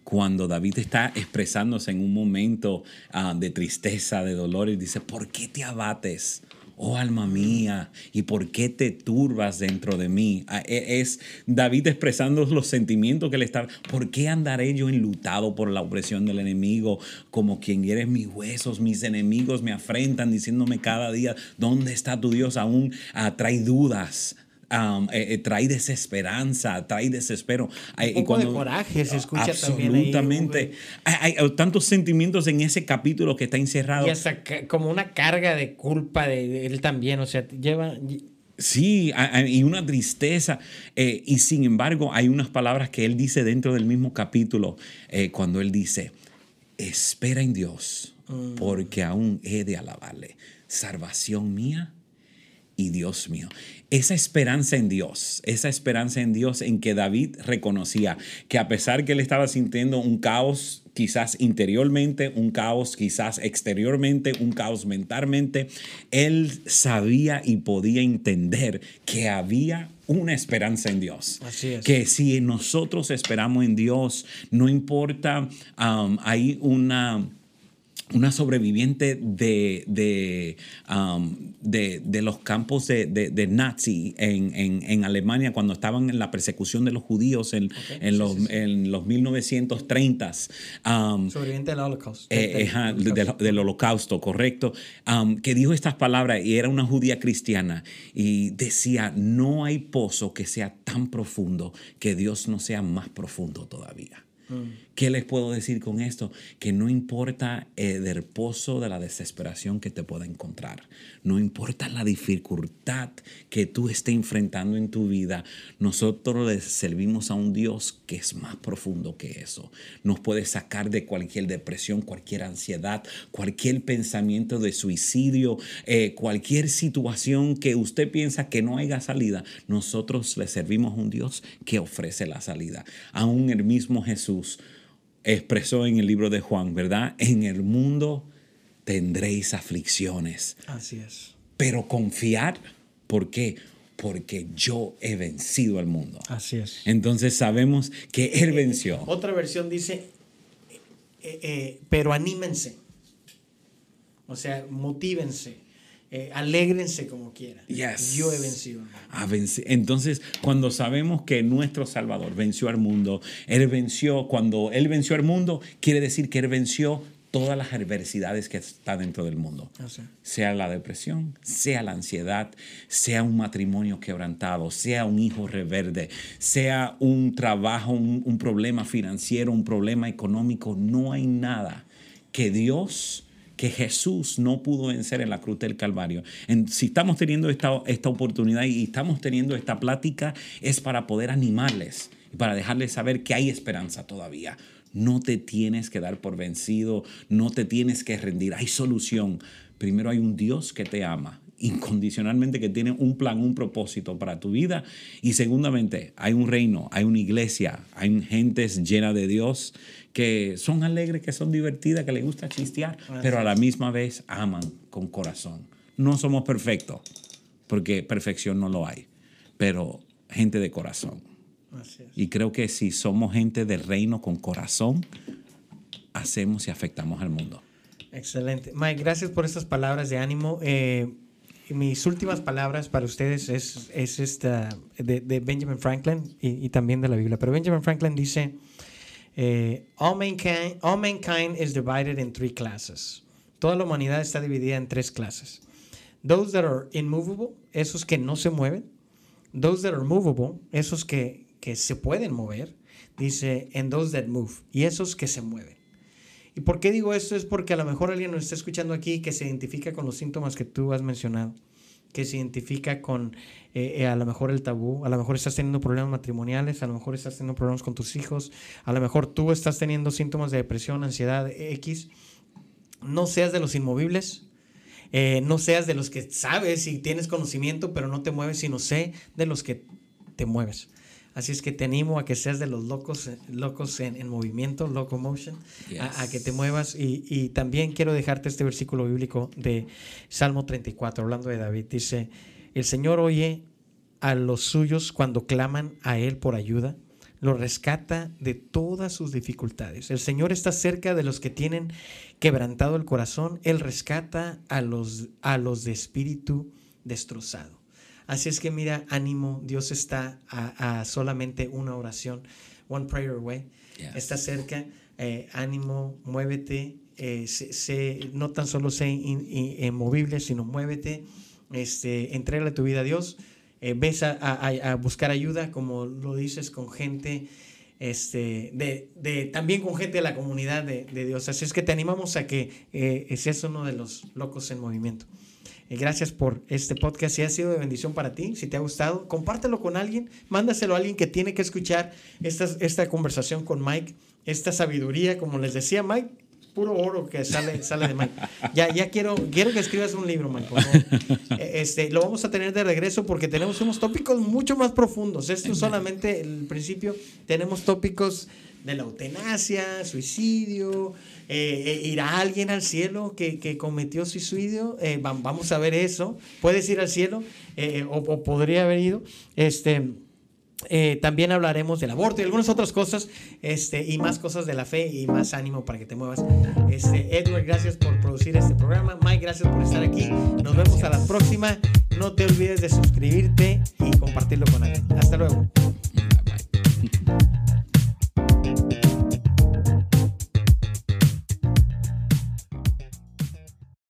Cuando David está expresándose en un momento ah, de tristeza, de dolor, y dice, ¿por qué te abates, Oh alma mía, ¿y por qué te turbas dentro de mí? Ah, e, Es David expresando los sentimientos que le está. ¿Por qué andaré yo enlutado por la opresión del enemigo? Como quien hiere mis huesos, mis enemigos me afrentan diciéndome cada día, ¿dónde está tu Dios? Aún ah, trae dudas um, eh, trae desesperanza, trae desespero. Un poco de coraje se escucha también ahí, Absolutamente. Hay, hay tantos sentimientos en ese capítulo que está encerrado. Y hasta como una carga de culpa de, de él también, o sea, lleva... Sí, y una tristeza. eh, y sin embargo, hay unas palabras que él dice dentro del mismo capítulo, eh, cuando él dice, espera en Dios, porque aún he de alabarle. Salvación mía y Dios mío. Esa esperanza en Dios, esa esperanza en Dios en que David reconocía que a pesar que él estaba sintiendo un caos quizás interiormente, un caos quizás exteriormente, un caos mentalmente, él sabía y podía entender que había una esperanza en Dios. Así es. Que si nosotros esperamos en Dios, no importa, um, hay una una sobreviviente de, de, um, de, de los campos de, de- nazi en, en- en Alemania cuando estaban en la persecución de los judíos en, en los, en los 1930s. um, Sobreviviente del Holocaust. eh, Holocausto. del holocausto, correcto, um, que dijo estas palabras y era una judía cristiana y decía, no hay pozo que sea tan profundo que Dios no sea más profundo todavía. ¿Qué les puedo decir con esto? Que no importa eh, el pozo de la desesperación que te pueda encontrar, no importa la dificultad que tú estés enfrentando en tu vida, nosotros le servimos a un Dios que es más profundo que eso. Nos puede sacar de cualquier depresión, cualquier ansiedad, cualquier pensamiento de suicidio, eh, cualquier situación que usted piensa que no haya salida. Nosotros le servimos a un Dios que ofrece la salida. Aún el mismo Jesús expresó en el libro de Juan, ¿verdad? En el mundo tendréis aflicciones, Así es. pero confiar, ¿por qué? Porque yo he vencido al mundo. Así es. Entonces sabemos que Él venció. Otra versión dice, eh, eh, pero anímense. O sea, motívense. Eh, alégrense como quieran. Yes. Yo he vencido. al mundo. a vencer. Entonces, cuando sabemos que nuestro Salvador venció al mundo, Él venció, cuando Él venció al mundo, quiere decir que Él venció todas las adversidades que están dentro del mundo. Así. Sea la depresión, sea la ansiedad, sea un matrimonio quebrantado, sea un hijo reverde, sea un trabajo, un, un problema financiero, un problema económico, no hay nada que Dios que Jesús no pudo vencer en la cruz del Calvario. En- si estamos teniendo esta, esta oportunidad y estamos teniendo esta plática, es para poder animarles y para dejarles saber que hay esperanza todavía. No te tienes que dar por vencido, no te tienes que rendir, hay solución. Primero hay un Dios que te ama incondicionalmente, que tiene un plan, un propósito para tu vida. Y segundamente, hay un reino, hay una iglesia, hay gentes llenas de Dios que son alegres, que son divertidas, que les gusta chistear, pero a la misma vez aman con corazón. No somos perfectos, porque perfección no lo hay, pero gente de corazón. Y creo que si somos gente del reino con corazón, hacemos y afectamos al mundo. Excelente. Mike, gracias por estas palabras de ánimo. Eh, mis últimas palabras para ustedes es, es esta de, Benjamin Franklin y, y también de la Biblia. Pero Benjamin Franklin dice, eh, all, mankind, all mankind is divided in three classes. Toda la humanidad está dividida en tres clases. Those that are immovable, esos que no se mueven. Those that are movable, esos que, que se pueden mover. Dice, and those that move, y esos que se mueven. ¿Y por qué digo esto? Es porque a lo mejor alguien nos está escuchando aquí que se identifica con los síntomas que tú has mencionado, que se identifica con eh, eh, a lo mejor el tabú, a lo mejor estás teniendo problemas matrimoniales, a lo mejor estás teniendo problemas con tus hijos, a lo mejor tú estás teniendo síntomas de depresión, ansiedad, X. No seas de los inmovibles, eh, no seas de los que sabes y tienes conocimiento, pero no te mueves, sino sé de los que te mueves. Así es que te animo a que seas de los locos, eh, locos en, en movimiento, locomotion, a, a que te muevas. Y, y también quiero dejarte este versículo bíblico de Salmo 34, hablando de David. Dice, el Señor oye a los suyos cuando claman a Él por ayuda, lo rescata de todas sus dificultades. El Señor está cerca de los que tienen quebrantado el corazón. Él rescata a los, a los de espíritu destrozado. Así es que mira, ánimo, Dios está a, solamente una oración, one prayer away. Está cerca, eh, ánimo, muévete, eh, no tan solo sé inmovible, sino muévete, este, entrega tu vida a Dios eh, ves a, buscar ayuda, como lo dices, con gente, este, de, de también con gente de la comunidad de, Dios. Así es que te animamos a que eh, seas uno de los locos en movimiento. Eh, gracias por este podcast. Si ha sido de bendición para ti, si te ha gustado, compártelo con alguien, mándaselo a alguien que tiene que escuchar esta, esta conversación con Mike, esta sabiduría, como les decía Mike, puro oro que sale, sale de Mike. Ya, ya quiero, quiero que escribas un libro, Mike. E, este, lo vamos a tener de regreso porque tenemos unos tópicos mucho más profundos. Esto es solamente el principio. Tenemos tópicos de la eutanasia, suicidio, eh, eh, irá alguien al cielo que, que cometió suicidio. Eh, vamos a ver eso. Puedes ir al cielo o, o, podría haber ido. Este eh, también hablaremos del aborto y algunas otras cosas, este, y más cosas de la fe y más ánimo para que te muevas. Este, Edward, gracias por producir este programa. Mike, gracias por estar aquí. Nos vemos a la próxima. No te olvides de suscribirte y compartirlo con alguien. Hasta luego.